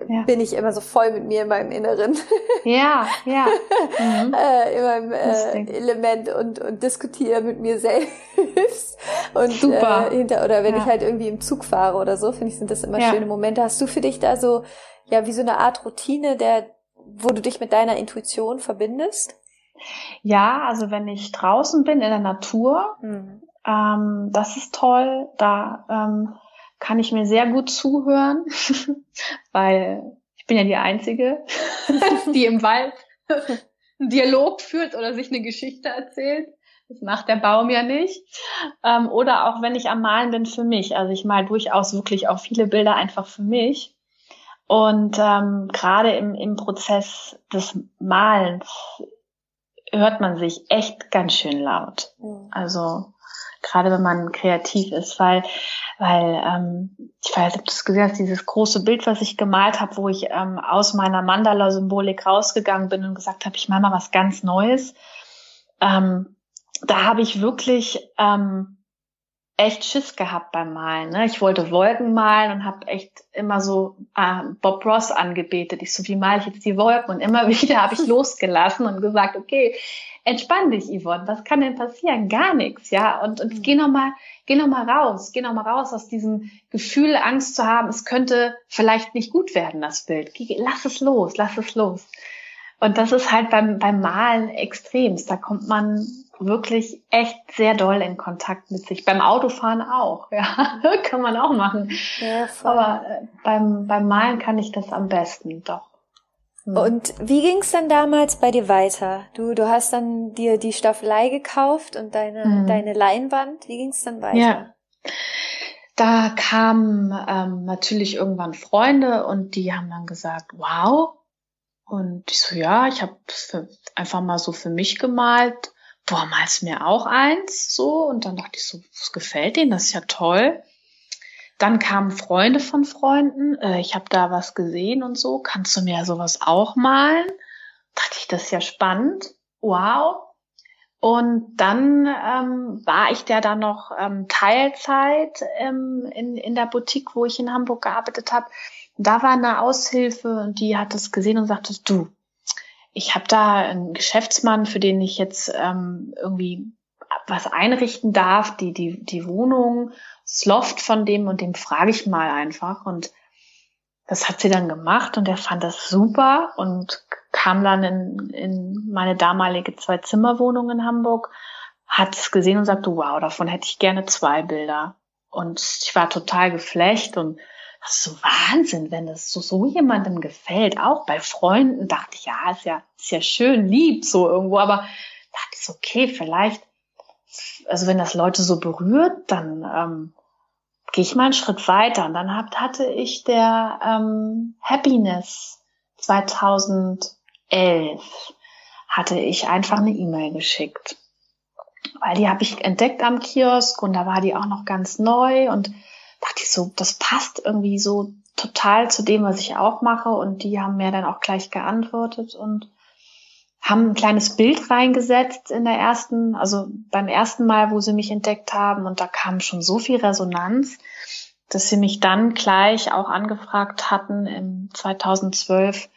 ja. bin ich immer so voll mit mir in meinem Inneren. Ja, ja. Mhm. äh, in meinem äh, Element und, und diskutiere mit mir selbst. Und, Super. Äh, hinter, oder wenn ja. ich halt irgendwie im Zug fahre oder so, finde ich, sind das immer ja. schöne Momente. Hast du für dich da so, ja, wie so eine Art Routine, der, wo du dich mit deiner Intuition verbindest? Ja, also wenn ich draußen bin in der Natur, mhm. ähm, das ist toll. Da ähm, kann ich mir sehr gut zuhören, weil ich bin ja die Einzige, die im Wald einen Dialog führt oder sich eine Geschichte erzählt. Das macht der Baum ja nicht. Ähm, oder auch wenn ich am Malen bin für mich. Also ich mal durchaus wirklich auch viele Bilder einfach für mich. Und ähm, gerade im, im Prozess des Malens hört man sich echt ganz schön laut. Also gerade wenn man kreativ ist, weil weil ähm, ich weiß, ob du es gesehen hast, dieses große Bild, was ich gemalt habe, wo ich ähm, aus meiner Mandala-Symbolik rausgegangen bin und gesagt habe, ich mache mal was ganz Neues. Ähm, da habe ich wirklich ähm, echt Schiss gehabt beim Malen. Ne? Ich wollte Wolken malen und habe echt immer so äh, Bob Ross angebetet. Ich so, wie male ich jetzt die Wolken? Und immer wieder habe ich losgelassen und gesagt, okay, entspann dich, Yvonne. Was kann denn passieren? Gar nichts, ja. Und, und mhm. geh noch mal, geh noch mal raus, geh noch mal raus aus diesem Gefühl, Angst zu haben. Es könnte vielleicht nicht gut werden, das Bild. Lass es los, lass es los. Und das ist halt beim, beim Malen extremst. Da kommt man wirklich echt sehr doll in Kontakt mit sich. Beim Autofahren auch, ja, kann man auch machen. Ja, Aber äh, beim, beim Malen kann ich das am besten, doch. Hm. Und wie ging's dann damals bei dir weiter? Du, du hast dann dir die Staffelei gekauft und deine, mhm. deine Leinwand. Wie ging's dann weiter? Ja. Da kamen ähm, natürlich irgendwann Freunde und die haben dann gesagt, wow. Und ich so, ja, ich habe einfach mal so für mich gemalt boah, malst mir auch eins so? Und dann dachte ich so, was gefällt denen? Das ist ja toll. Dann kamen Freunde von Freunden, äh, ich habe da was gesehen und so, kannst du mir sowas auch malen? Dachte ich, das ist ja spannend. Wow. Und dann ähm, war ich da dann noch ähm, Teilzeit ähm, in, in der Boutique, wo ich in Hamburg gearbeitet habe. Da war eine Aushilfe und die hat das gesehen und sagte, du, ich habe da einen Geschäftsmann, für den ich jetzt ähm, irgendwie was einrichten darf, die, die, die Wohnung, das Loft von dem und dem frage ich mal einfach. Und das hat sie dann gemacht und er fand das super und kam dann in, in meine damalige Zwei-Zimmer-Wohnung in Hamburg, hat es gesehen und sagte, wow, davon hätte ich gerne zwei Bilder. Und ich war total geflecht und das ist so Wahnsinn, wenn das so, so jemandem gefällt. Auch bei Freunden dachte ich, ja, ist ja, ist ja schön, lieb so irgendwo, aber dachte ich, okay, vielleicht, also wenn das Leute so berührt, dann ähm, gehe ich mal einen Schritt weiter. Und dann hab, hatte ich der ähm, Happiness 2011 hatte ich einfach eine E-Mail geschickt. Weil die habe ich entdeckt am Kiosk und da war die auch noch ganz neu und dachte ich so, das passt irgendwie so total zu dem, was ich auch mache. Und die haben mir dann auch gleich geantwortet und haben ein kleines Bild reingesetzt in der ersten, also beim ersten Mal, wo sie mich entdeckt haben. Und da kam schon so viel Resonanz, dass sie mich dann gleich auch angefragt hatten im 2012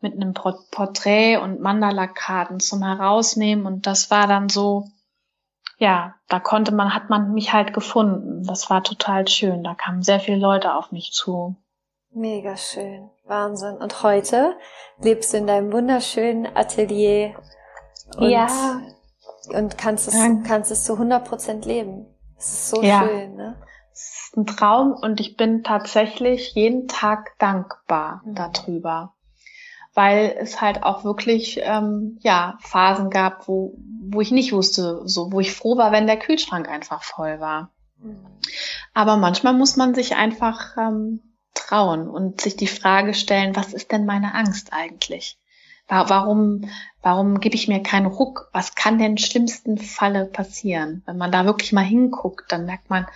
mit einem Porträt und Mandala-Karten zum Herausnehmen. Und das war dann so, ja, da konnte man, hat man mich halt gefunden. Das war total schön. Da kamen sehr viele Leute auf mich zu. Mega schön. Wahnsinn. Und heute lebst du in deinem wunderschönen Atelier. Und, ja. Und kannst es, kannst es zu 100 Prozent leben. Das ist so ja. schön, ne? Es ist ein Traum und ich bin tatsächlich jeden Tag dankbar mhm. darüber weil es halt auch wirklich ähm, ja Phasen gab, wo wo ich nicht wusste, so wo ich froh war, wenn der Kühlschrank einfach voll war. Mhm. Aber manchmal muss man sich einfach ähm, trauen und sich die Frage stellen, was ist denn meine Angst eigentlich? Warum, warum gebe ich mir keinen Ruck? Was kann denn schlimmsten Falle passieren? Wenn man da wirklich mal hinguckt, dann merkt man,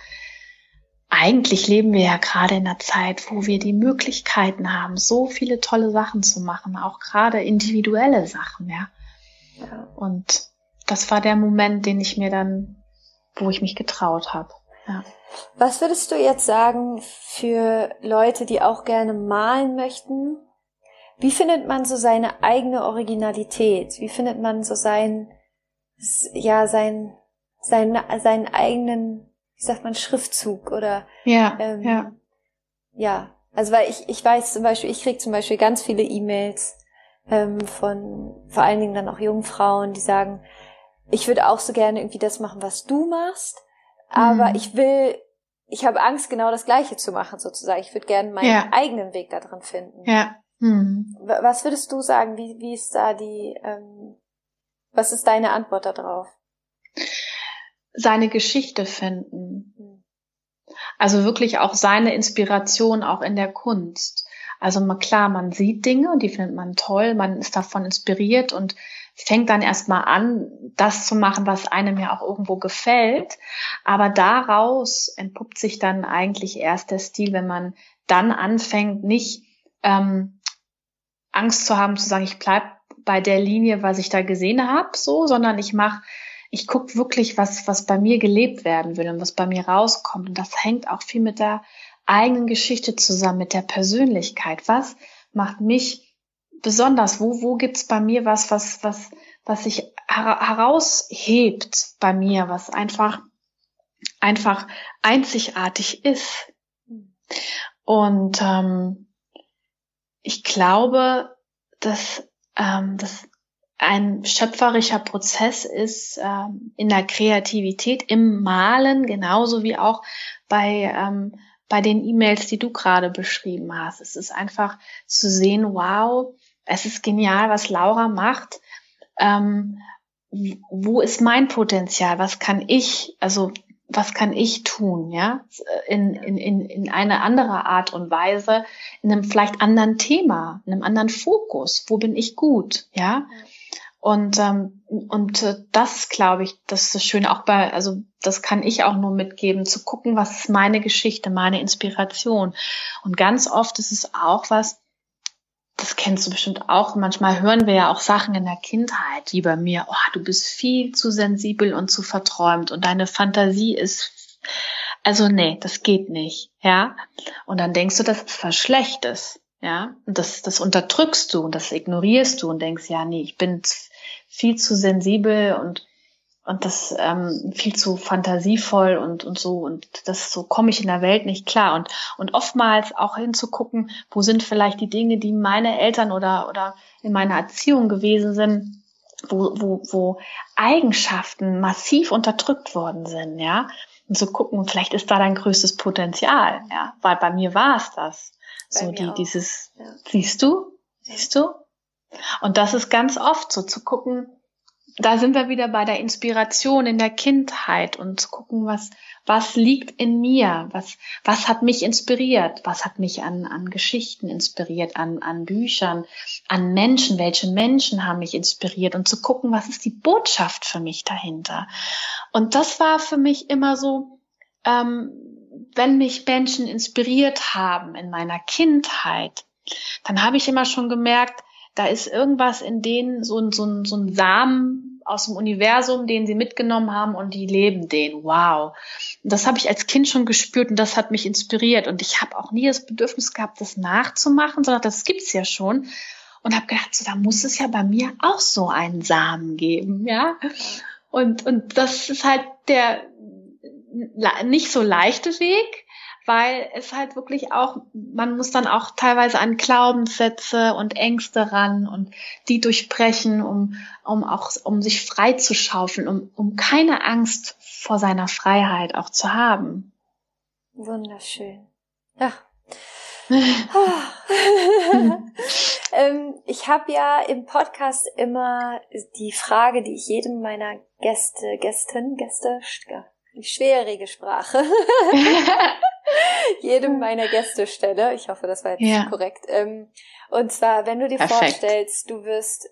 eigentlich leben wir ja gerade in einer Zeit, wo wir die Möglichkeiten haben, so viele tolle Sachen zu machen, auch gerade individuelle Sachen, ja. ja. Und das war der Moment, den ich mir dann, wo ich mich getraut habe. Ja. Was würdest du jetzt sagen für Leute, die auch gerne malen möchten? Wie findet man so seine eigene Originalität? Wie findet man so sein, ja, sein, sein, seinen eigenen wie sagt man, Schriftzug oder ja, ähm, ja. ja. Also weil ich, ich weiß zum Beispiel, ich kriege zum Beispiel ganz viele E-Mails ähm, von vor allen Dingen dann auch jungen Frauen, die sagen, ich würde auch so gerne irgendwie das machen, was du machst, aber mhm. ich will, ich habe Angst, genau das Gleiche zu machen, sozusagen. Ich würde gerne meinen ja. eigenen Weg da drin finden. Ja. Mhm. Was würdest du sagen? Wie, wie ist da die, ähm, was ist deine Antwort darauf? seine Geschichte finden. Also wirklich auch seine Inspiration auch in der Kunst. Also klar, man sieht Dinge und die findet man toll, man ist davon inspiriert und fängt dann erstmal an, das zu machen, was einem ja auch irgendwo gefällt. Aber daraus entpuppt sich dann eigentlich erst der Stil, wenn man dann anfängt, nicht ähm, Angst zu haben, zu sagen, ich bleib bei der Linie, was ich da gesehen habe, so, sondern ich mache ich gucke wirklich, was, was bei mir gelebt werden will und was bei mir rauskommt. Und das hängt auch viel mit der eigenen Geschichte zusammen, mit der Persönlichkeit. Was macht mich besonders? Wo, wo gibt's bei mir was, was, was, was sich heraushebt bei mir, was einfach, einfach einzigartig ist? Und ähm, ich glaube, dass, ähm, dass ein schöpferischer Prozess ist ähm, in der Kreativität, im Malen, genauso wie auch bei, ähm, bei den E-Mails, die du gerade beschrieben hast. Es ist einfach zu sehen, wow, es ist genial, was Laura macht. Ähm, wo ist mein Potenzial? Was kann ich, also was kann ich tun, ja, in, in, in, in eine andere Art und Weise, in einem vielleicht anderen Thema, in einem anderen Fokus, wo bin ich gut, ja. Und, ähm, und äh, das glaube ich, das ist das Schöne auch bei, also das kann ich auch nur mitgeben, zu gucken, was ist meine Geschichte, meine Inspiration. Und ganz oft ist es auch was, das kennst du bestimmt auch. Manchmal hören wir ja auch Sachen in der Kindheit, wie bei mir, oh, du bist viel zu sensibel und zu verträumt und deine Fantasie ist, also nee, das geht nicht, ja. Und dann denkst du, das ist was Schlechtes. Ja, und das, das unterdrückst du und das ignorierst du und denkst, ja, nee, ich bin viel zu sensibel und und das ähm, viel zu fantasievoll und und so und das so komme ich in der Welt nicht klar und und oftmals auch hinzugucken, wo sind vielleicht die Dinge, die meine Eltern oder oder in meiner Erziehung gewesen sind, wo wo wo Eigenschaften massiv unterdrückt worden sind, ja und zu gucken, vielleicht ist da dein größtes Potenzial, ja, weil bei mir war es das. Bei so die, auch. dieses, ja. siehst du? Siehst du? Und das ist ganz oft so zu gucken, da sind wir wieder bei der Inspiration in der Kindheit und zu gucken, was, was liegt in mir, was, was hat mich inspiriert, was hat mich an, an Geschichten inspiriert, an, an Büchern, an Menschen, welche Menschen haben mich inspiriert und zu gucken, was ist die Botschaft für mich dahinter. Und das war für mich immer so, ähm, wenn mich Menschen inspiriert haben in meiner Kindheit, dann habe ich immer schon gemerkt, da ist irgendwas in denen, so, ein so, ein so ein Samen aus dem Universum, den sie mitgenommen haben und die leben den. Wow. Das habe ich als Kind schon gespürt und das hat mich inspiriert. Und ich habe auch nie das Bedürfnis gehabt, das nachzumachen, sondern das gibt's ja schon. Und habe gedacht, so, da muss es ja bei mir auch so einen Samen geben, ja. Und, und das ist halt der nicht so leichte Weg, weil es halt wirklich auch, man muss dann auch teilweise an Glaubenssätze und Ängste ran und die durchbrechen, um, um auch, um sich frei zu schaufeln, um, um keine Angst vor seiner Freiheit auch zu haben. Wunderschön. Ja. ähm, ich habe ja im Podcast immer die Frage, die ich jedem meiner Gäste, Gästen, Gäste, schwierige Sprache, jedem meiner Gäste stelle. Ich hoffe, das war jetzt ja. korrekt. Ähm, und zwar, wenn du dir Perfekt. vorstellst, du wirst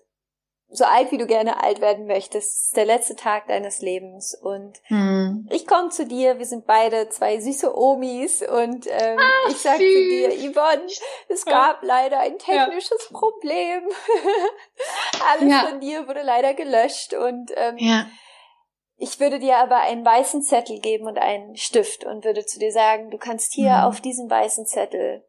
so alt, wie du gerne alt werden möchtest, ist der letzte Tag deines Lebens und hm. ich komme zu dir, wir sind beide zwei süße Omis und ähm, Ach, ich sag süß. zu dir, Yvonne, es gab ja. leider ein technisches ja. Problem. Alles ja. von dir wurde leider gelöscht und ähm, ja. Ich würde dir aber einen weißen Zettel geben und einen Stift und würde zu dir sagen, du kannst hier mhm. auf diesem weißen Zettel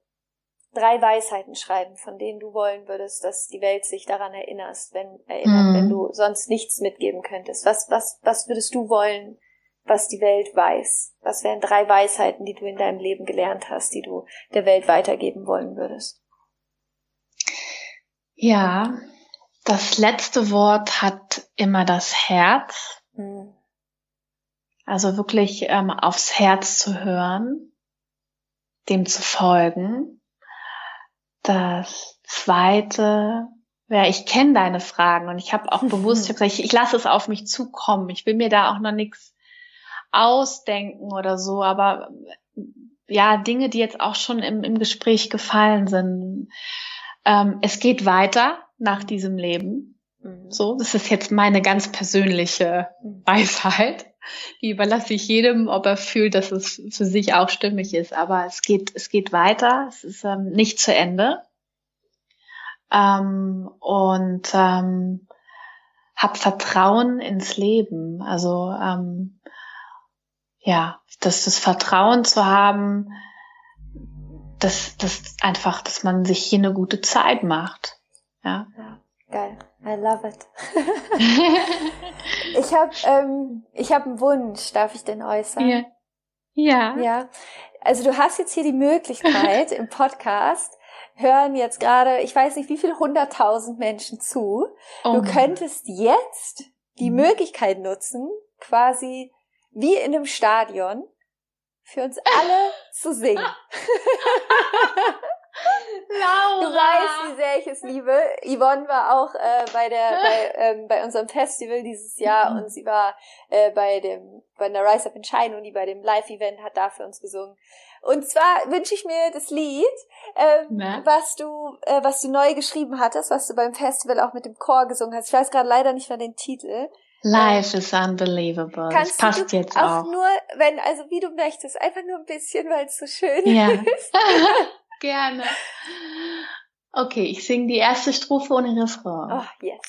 drei Weisheiten schreiben, von denen du wollen würdest, dass die Welt sich daran erinnerst, wenn erinnert, mhm. wenn du sonst nichts mitgeben könntest. Was, was, was würdest du wollen, was die Welt weiß? Was wären drei Weisheiten, die du in deinem Leben gelernt hast, die du der Welt weitergeben wollen würdest? Ja, das letzte Wort hat immer das Herz. Mhm. Also wirklich ähm, aufs Herz zu hören, dem zu folgen. Das zweite wäre, ich kenne deine Fragen und ich habe auch bewusst, ich, hab gesagt, ich, ich lasse es auf mich zukommen. Ich will mir da auch noch nichts ausdenken oder so, aber ja, Dinge, die jetzt auch schon im, im Gespräch gefallen sind. Ähm, es geht weiter nach diesem Leben. Mhm. So, das ist jetzt meine ganz persönliche mhm. Weisheit. Die überlasse ich jedem, ob er fühlt, dass es für sich auch stimmig ist. Aber es geht, es geht weiter. Es ist ähm, nicht zu Ende. Ähm, und ähm, hab Vertrauen ins Leben. Also ähm, ja, dass das Vertrauen zu haben, dass, dass einfach, dass man sich hier eine gute Zeit macht. Ja. ja geil. I love it. ich habe ähm, ich hab einen Wunsch, darf ich den äußern? Ja. ja. Ja. Also du hast jetzt hier die Möglichkeit im Podcast hören jetzt gerade, ich weiß nicht, wie viel hunderttausend Menschen zu. Oh du könntest jetzt die mhm. Möglichkeit nutzen, quasi wie in einem Stadion, für uns alle zu singen. Laura. Du weißt, wie sehr ich es liebe. Yvonne war auch äh, bei der bei, ähm, bei unserem Festival dieses Jahr mhm. und sie war äh, bei dem bei der Rise Up in Shine Uni bei dem Live Event hat da für uns gesungen. Und zwar wünsche ich mir das Lied, ähm, was du äh, was du neu geschrieben hattest, was du beim Festival auch mit dem Chor gesungen hast. Ich weiß gerade leider nicht mehr den Titel. Life ähm, is unbelievable. Kannst das passt du jetzt auch, auch nur, wenn also wie du möchtest, einfach nur ein bisschen, weil es so schön ja. ist. Gerne. Okay, ich singe die erste Strophe ohne Refrain. Oh, yes.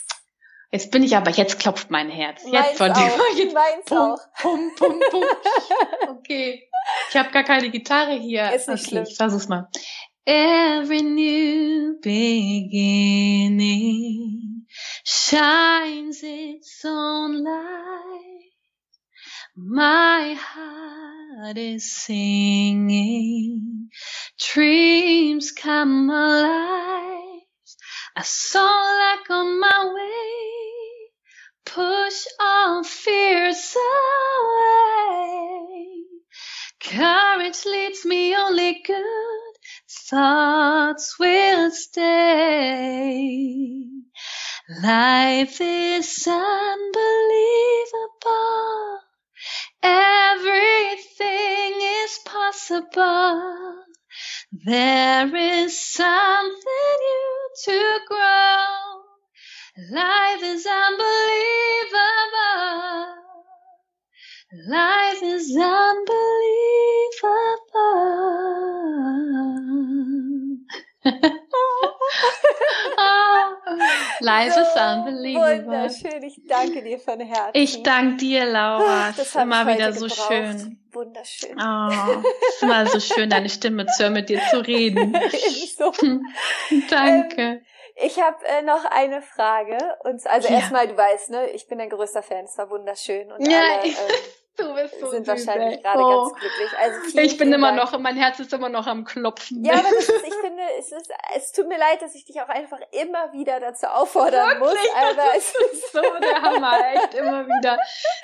Jetzt bin ich aber, jetzt klopft mein Herz. Jetzt Meins dir. Jetzt Meins pum, auch. Pum, pum, pum. Okay. Ich habe gar keine Gitarre hier. Ist nicht okay, schlimm. Ich versuch's mal. Every new beginning shines its own light. My heart is singing Dreams come alive. I saw like on my way. Push all fears away. Courage leads me only good. Thoughts will stay. Life is unbelievable. Everything is possible. There is something new to grow. Life is unbelievable. Life is unbelievable. Life so is unbelievable. Wunderschön, ich danke dir von Herzen. Ich danke dir, Laura. Das ist immer wieder so gebraucht. schön. Wunderschön. Oh, es ist immer so schön, deine Stimme zu hören, mit dir zu reden. so. danke. Ähm, Ich habe äh, noch eine Frage. Und also ja. erstmal, du weißt, ne, ich bin ein größter Fan. Es war wunderschön und ja, alle, ähm, Du bist so sind süß, wahrscheinlich gerade oh. ganz glücklich. Also vielen, ich bin immer Dank. noch, mein Herz ist immer noch am Klopfen. Ja, aber ist, ich finde, es ist, es tut mir leid, dass ich dich auch einfach immer wieder dazu auffordern Wirklich? muss. Aber es ist so der Hammer, echt immer wieder.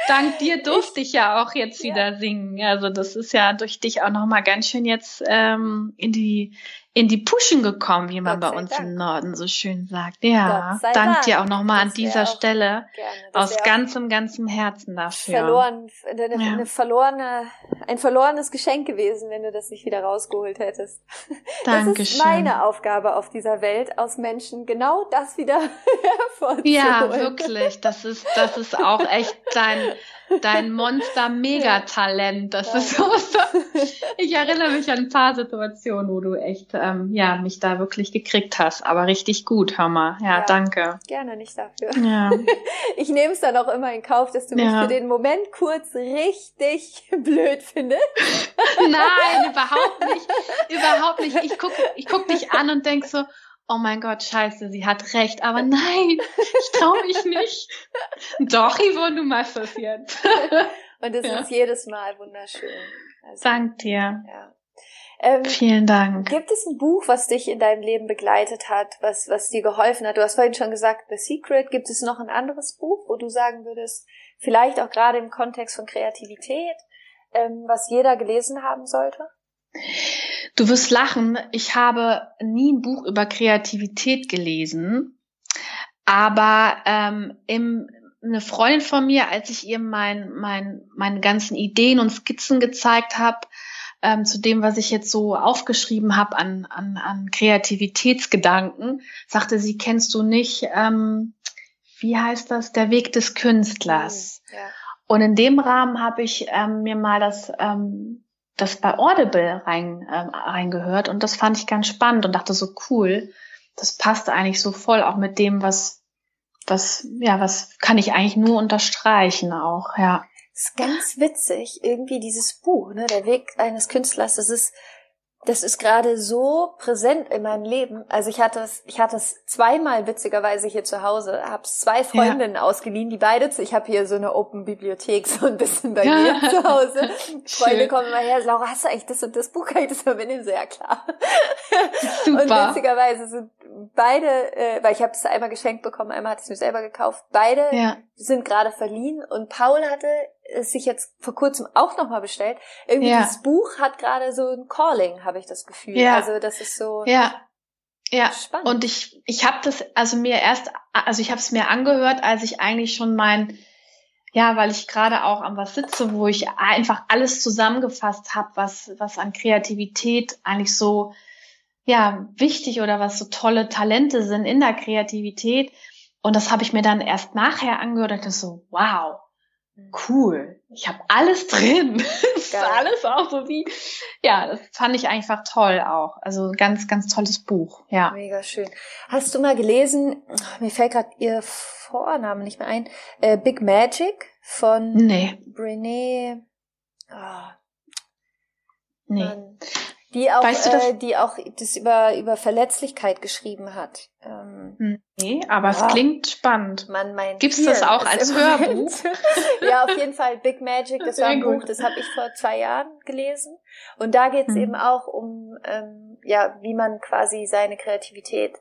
Dank dir durfte ich, ich ja auch jetzt wieder ja. singen. Also das ist ja durch dich auch nochmal ganz schön jetzt ähm, in die in die Puschen gekommen, wie man bei uns Dank. im Norden so schön sagt. Ja, dank Dank. dir auch nochmal an dieser Stelle aus ganzem, ganzem Herzen dafür. Verloren, eine, ja. eine, verlorene, ein verlorenes Geschenk gewesen, wenn du das nicht wieder rausgeholt hättest. Dankeschön. Das ist meine Aufgabe auf dieser Welt, aus Menschen genau das wieder hervorzuholen. Ja, wirklich. Das ist, das ist auch echt dein, dein Monster-Megatalent. Das ja. ist so. Ich erinnere mich an ein paar Situationen, wo du echt, ähm, ja, mich da wirklich gekriegt hast. Aber richtig gut, Hammer. Ja, ja danke. Gerne nicht dafür. Ja. Ich nehme es dann auch immer in Kauf, dass du mich für den Moment kurz richtig blöd findest. Nein, überhaupt nicht. Überhaupt nicht. Ich gucke ich guck dich an und denk so, oh mein Gott, scheiße, sie hat recht, aber nein, ich traue mich nicht. Doch, Yvonne, du machst das jetzt. Und es ja. ist jedes Mal wunderschön. Also, Dank dir. Ja. Ähm, Vielen Dank. Gibt es ein Buch, was dich in deinem Leben begleitet hat, was, was dir geholfen hat? Du hast vorhin schon gesagt, The Secret. Gibt es noch ein anderes Buch, wo du sagen würdest, vielleicht auch gerade im Kontext von Kreativität, ähm, was jeder gelesen haben sollte? Du wirst lachen, ich habe nie ein Buch über Kreativität gelesen, aber ähm, im, eine Freundin von mir, als ich ihr mein, mein, meine ganzen Ideen und Skizzen gezeigt habe, ähm, zu dem, was ich jetzt so aufgeschrieben habe an, an, an Kreativitätsgedanken, sagte sie, kennst du nicht, ähm, wie heißt das, der Weg des Künstlers. Mhm, ja. Und in dem Rahmen habe ich ähm, mir mal das ähm, das bei Audible rein, ähm, reingehört und das fand ich ganz spannend und dachte so cool, das passte eigentlich so voll auch mit dem, was, was, ja, was kann ich eigentlich nur unterstreichen auch, ja. Das ist ganz witzig, irgendwie dieses Buch, ne, der Weg eines Künstlers, das ist, das ist gerade so präsent in meinem Leben. Also ich hatte es, ich hatte es zweimal witzigerweise hier zu Hause, habe es zwei Freundinnen ja. ausgeliehen, die beide, ich habe hier so eine Open Bibliothek so ein bisschen bei mir zu Hause. Freunde kommen immer her, Laura, hast du eigentlich das und das Buch? Kann ich das verbinden? So, ja klar. Super. Und witzigerweise sind beide, äh, weil ich habe das einmal geschenkt bekommen, einmal hatte ich es mir selber gekauft. Beide ja. sind gerade verliehen und Paul hatte es sich jetzt vor kurzem auch nochmal bestellt. Irgendwie ja. das Buch hat gerade so ein Calling, habe ich das Gefühl. Ja. Also das ist so. Ja. Ja, spannend. und ich ich habe das also mir erst also ich habe es mir angehört, als ich eigentlich schon mein ja, weil ich gerade auch an was sitze, wo ich einfach alles zusammengefasst habe, was was an Kreativität eigentlich so ja, wichtig oder was so tolle Talente sind in der Kreativität und das habe ich mir dann erst nachher angehört und dachte so, wow, cool, ich habe alles drin. das ist alles auch so wie, ja, das fand ich einfach toll auch. Also ganz, ganz tolles Buch, ja. Mega schön. Hast du mal gelesen, mir fällt gerade ihr Vorname nicht mehr ein, äh, Big Magic von nee. Brené, oh, nee. Mann die auch, weißt du das? Äh, die auch das über über Verletzlichkeit geschrieben hat. Ähm, nee, aber ja. es klingt spannend. Man meint Gibt's das auch als Hörbuch? ja, auf jeden Fall Big Magic. Das war ein gut. Buch, das habe ich vor zwei Jahren gelesen. Und da geht's hm. eben auch um ähm, ja, wie man quasi seine Kreativität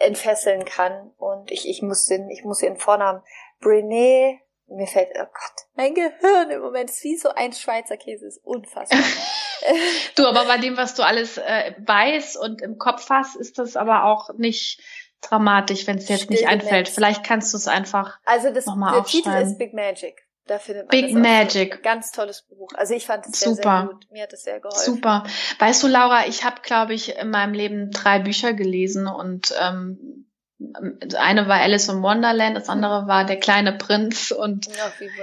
entfesseln kann. Und ich ich muss den ich muss ihren Vornamen Brené mir fällt, oh Gott, mein Gehirn im Moment ist wie so ein Schweizer Käse, ist unfassbar. du, aber bei dem, was du alles äh, weißt und im Kopf hast, ist das aber auch nicht dramatisch, wenn es jetzt nicht einfällt. Vielleicht kannst du es einfach Also das, noch mal der Titel ist Big Magic. Da findet man Big Magic. Ganz tolles Buch. Also ich fand es sehr, Super. sehr gut. Mir hat es sehr geholfen. Super. Weißt du, Laura, ich habe, glaube ich, in meinem Leben drei Bücher gelesen und ähm, das eine war Alice in Wonderland, das andere war Der kleine Prinz und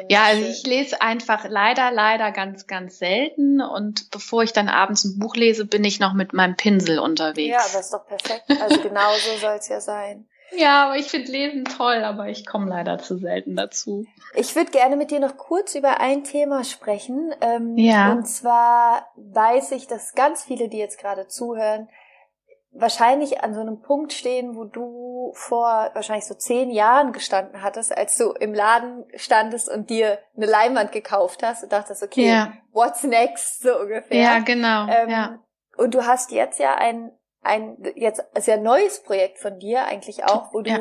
ja, also ich lese einfach leider, leider ganz, ganz selten und bevor ich dann abends ein Buch lese, bin ich noch mit meinem Pinsel unterwegs. Ja, das ist doch perfekt. Also genau so soll es ja sein. Ja, aber ich finde Lesen toll, aber ich komme leider zu selten dazu. Ich würde gerne mit dir noch kurz über ein Thema sprechen. Ähm, ja. Und zwar weiß ich, dass ganz viele, die jetzt gerade zuhören, wahrscheinlich an so einem Punkt stehen, wo du vor wahrscheinlich so zehn Jahren gestanden hattest, als du im Laden standest und dir eine Leinwand gekauft hast und dachtest, okay, ja. what's next, so ungefähr. Ja, genau. Ähm, ja. Und du hast jetzt ja ein, ein jetzt sehr neues Projekt von dir eigentlich auch, wo ja.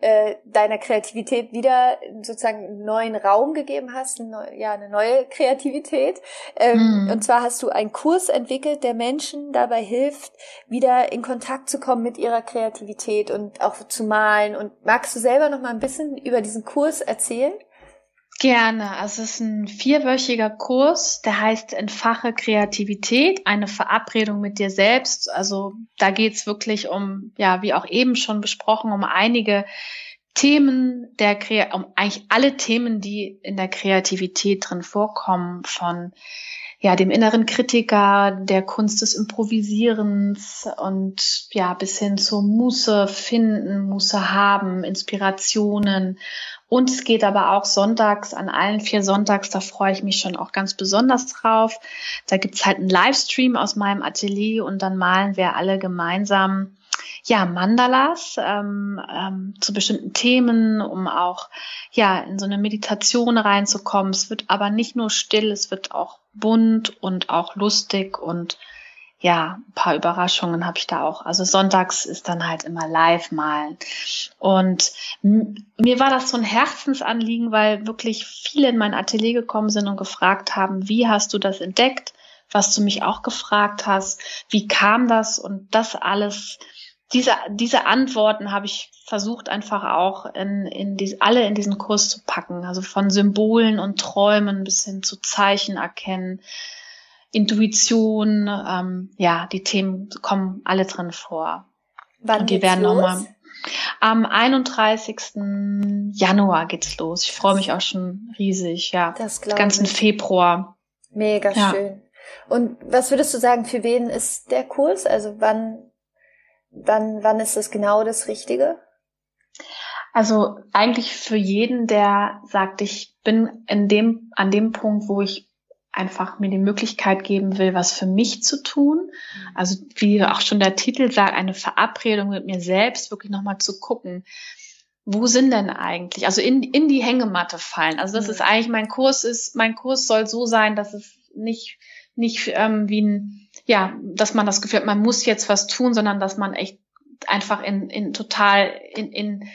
Äh, deiner Kreativität wieder sozusagen einen neuen Raum gegeben hast, eine, ja, eine neue Kreativität. Ähm, mm. Und zwar hast du einen Kurs entwickelt, der Menschen dabei hilft, wieder in Kontakt zu kommen mit ihrer Kreativität und auch zu malen. Und magst du selber noch mal ein bisschen über diesen Kurs erzählen? Gerne. Also es ist ein vierwöchiger Kurs, der heißt Entfache Kreativität, eine Verabredung mit dir selbst. Also da geht's wirklich um, ja, wie auch eben schon besprochen, um einige Themen der Kre um eigentlich alle Themen, die in der Kreativität drin vorkommen, von ja, dem inneren Kritiker, der Kunst des Improvisierens und ja, bis hin zur Muße finden, Muße haben, Inspirationen. Und es geht aber auch sonntags, an allen vier Sonntags, da freue ich mich schon auch ganz besonders drauf. Da gibt's halt einen Livestream aus meinem Atelier und dann malen wir alle gemeinsam ja, Mandalas ähm, ähm, zu bestimmten Themen, um auch ja in so eine Meditation reinzukommen. Es wird aber nicht nur still, es wird auch bunt und auch lustig und ja, ein paar Überraschungen habe ich da auch. Also sonntags ist dann halt immer live malen. Und mir war das so ein Herzensanliegen, weil wirklich viele in mein Atelier gekommen sind und gefragt haben, wie hast du das entdeckt? Was du mich auch gefragt hast, wie kam das? Und das alles diese, diese Antworten habe ich versucht einfach auch in, in die, alle in diesen Kurs zu packen. Also von Symbolen und Träumen bis hin zu Zeichen erkennen, Intuition, ähm, ja, die Themen kommen alle drin vor. Wann und die werden nochmal. Am 31. Januar geht's los. Ich freue mich auch schon riesig, ja. Das glaube ganzen ich. Februar. Mega ja. schön. Und was würdest du sagen, für wen ist der Kurs? Also wann Wann, wann ist das genau das Richtige? Also eigentlich für jeden, der sagt, ich bin in dem, an dem Punkt, wo ich einfach mir die Möglichkeit geben will, was für mich zu tun. Also wie auch schon der Titel sagt, eine Verabredung mit mir selbst, wirklich nochmal zu gucken, wo sind denn eigentlich, also in, in die Hängematte fallen. Also das mhm. ist eigentlich, mein Kurs ist, mein Kurs soll so sein, dass es nicht, nicht ähm, wie ein ja, dass man das Gefühl hat, man muss jetzt was tun, sondern dass man echt einfach in, in total in, in,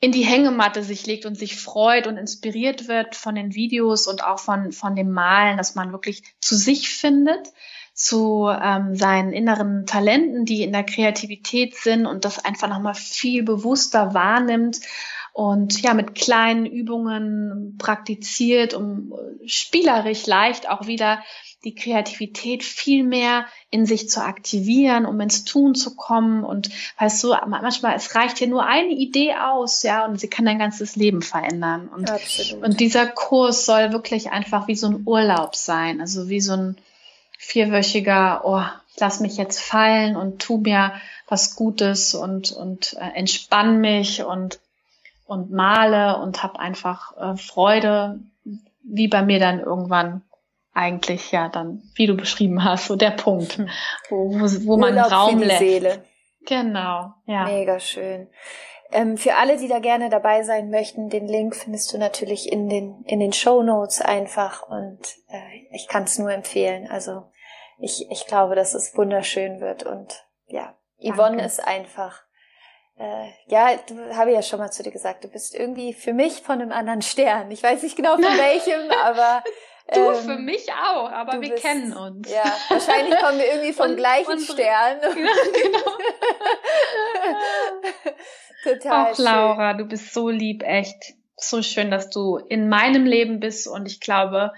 in die Hängematte sich legt und sich freut und inspiriert wird von den Videos und auch von, von dem Malen, dass man wirklich zu sich findet, zu ähm, seinen inneren Talenten, die in der Kreativität sind und das einfach nochmal viel bewusster wahrnimmt und ja, mit kleinen Übungen praktiziert, um spielerisch leicht auch wieder die Kreativität viel mehr in sich zu aktivieren, um ins Tun zu kommen. Und weißt du, manchmal, es reicht ja nur eine Idee aus, ja, und sie kann dein ganzes Leben verändern. Und, und dieser Kurs soll wirklich einfach wie so ein Urlaub sein, also wie so ein vierwöchiger, oh, lass mich jetzt fallen und tu mir was Gutes und, und äh, entspann mich und, und male und hab einfach äh, Freude, wie bei mir dann irgendwann eigentlich ja dann, wie du beschrieben hast, so der Punkt, hm. wo, wo, wo man Raum lässt. Seele. Genau, ja. Mega schön. Ähm, für alle, die da gerne dabei sein möchten, den Link findest du natürlich in den in den Show Notes einfach und äh, ich kann es nur empfehlen. Also ich ich glaube, dass es wunderschön wird und ja, Yvonne Danke. ist einfach äh, ja, du habe ja schon mal zu dir gesagt, du bist irgendwie für mich von einem anderen Stern. Ich weiß nicht genau von welchem, aber Du ähm, für mich auch, aber wir bist, kennen uns. Ja, wahrscheinlich kommen wir irgendwie vom und, gleichen unsere, Stern. Ja, genau. Total. Auch Laura, du bist so lieb, echt. So schön, dass du in meinem Leben bist und ich glaube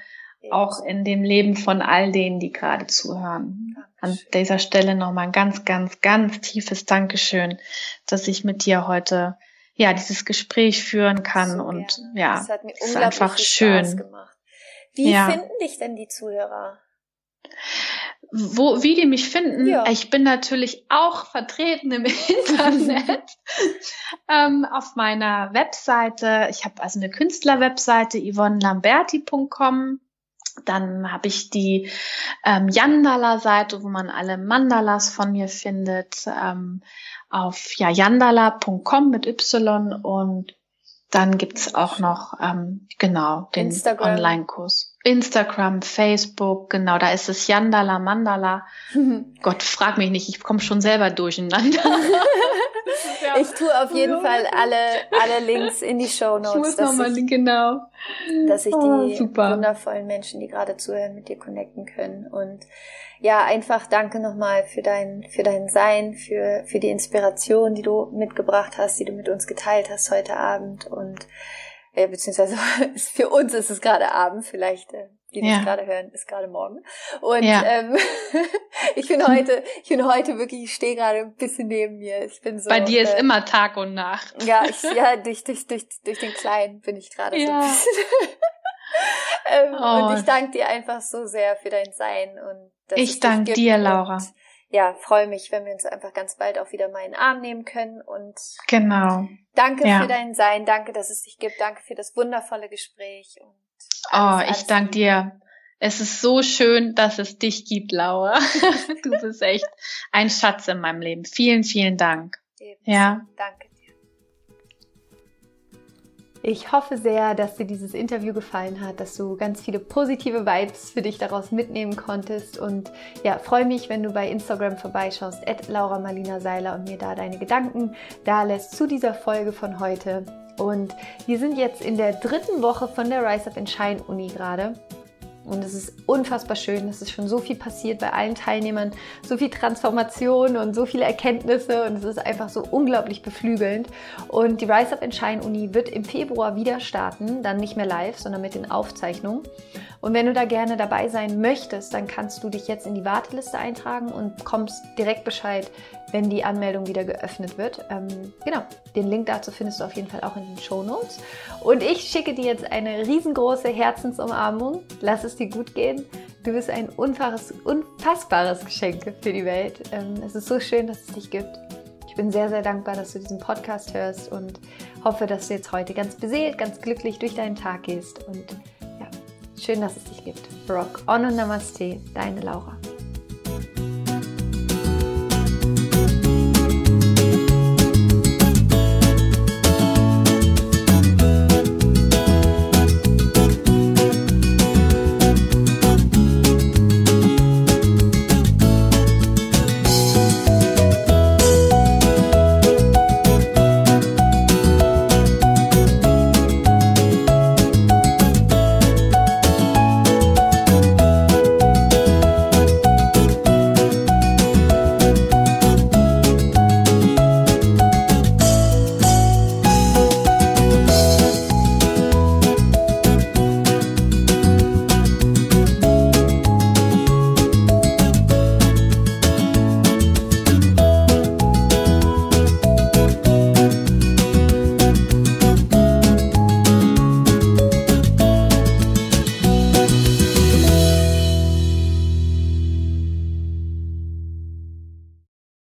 auch in dem Leben von all denen, die gerade zuhören. An dieser Stelle nochmal ein ganz, ganz, ganz tiefes Dankeschön, dass ich mit dir heute ja dieses Gespräch führen kann so und gerne. ja, es hat mir ist einfach schön. Gemacht. Wie ja. finden dich denn die Zuhörer? Wo, wie die mich finden, ja. ich bin natürlich auch vertreten im Internet ähm, auf meiner Webseite. Ich habe also eine Künstlerwebseite yvonnelamberti.com Dann habe ich die ähm, Yandala-Seite, wo man alle Mandalas von mir findet, ähm, auf ja, yandala.com mit Y und dann gibt's auch noch ähm, genau den Online-Kurs. Instagram, Facebook, genau, da ist es Yandala Mandala. Gott, frag mich nicht, ich komme schon selber durcheinander. ja. Ich tue auf jeden Fall alle, alle Links in die Show Notes. Ich muss nochmal, genau. Dass sich oh, die super. wundervollen Menschen, die gerade zuhören, mit dir connecten können. Und ja, einfach danke nochmal für dein, für dein Sein, für, für die Inspiration, die du mitgebracht hast, die du mit uns geteilt hast heute Abend. Und äh, beziehungsweise für uns ist es gerade Abend, vielleicht äh, die ja. das gerade hören, ist gerade morgen. Und ja. ähm, ich bin heute, ich bin heute wirklich, ich stehe gerade ein bisschen neben mir. Ich bin so. Bei dir äh, ist immer Tag und Nacht. Ja, ich, ja, durch, durch, durch, durch den Kleinen bin ich gerade ja. so ein bisschen. ähm, oh. Und ich danke dir einfach so sehr für dein Sein und dass ich danke dir, Laura. Und, ja, freue mich, wenn wir uns einfach ganz bald auch wieder mal in den Arm nehmen können und genau. Danke ja. für dein Sein, danke, dass es dich gibt, danke für das wundervolle Gespräch und Oh, ich danke dir. Es ist so schön, dass es dich gibt, Laura. du bist echt ein Schatz in meinem Leben. Vielen, vielen Dank. Ebenso. Ja. Danke dir. Ich hoffe sehr, dass dir dieses Interview gefallen hat, dass du ganz viele positive Vibes für dich daraus mitnehmen konntest und ja, freue mich, wenn du bei Instagram vorbeischaust, at Laura Marlina Seiler und mir da deine Gedanken da lässt zu dieser Folge von heute. Und wir sind jetzt in der dritten Woche von der Rise Up in Shine Uni gerade. Und es ist unfassbar schön. Es ist schon so viel passiert bei allen Teilnehmern, so viel Transformation und so viele Erkenntnisse und es ist einfach so unglaublich beflügelnd. Und die Rise Up in Shine Uni wird im Februar wieder starten, dann nicht mehr live, sondern mit den Aufzeichnungen. Und wenn du da gerne dabei sein möchtest, dann kannst du dich jetzt in die Warteliste eintragen und bekommst direkt Bescheid, wenn die Anmeldung wieder geöffnet wird. Ähm, genau, den Link dazu findest du auf jeden Fall auch in den Show Notes. Und ich schicke dir jetzt eine riesengroße Herzensumarmung. Lass es dir gut gehen. Du bist ein unfassbares Geschenk für die Welt. Ähm, es ist so schön, dass es dich gibt. Ich bin sehr, sehr dankbar, dass du diesen Podcast hörst und hoffe, dass du jetzt heute ganz beseelt, ganz glücklich durch deinen Tag gehst und Schön, dass es dich gibt. Rock on und Namaste, deine Laura.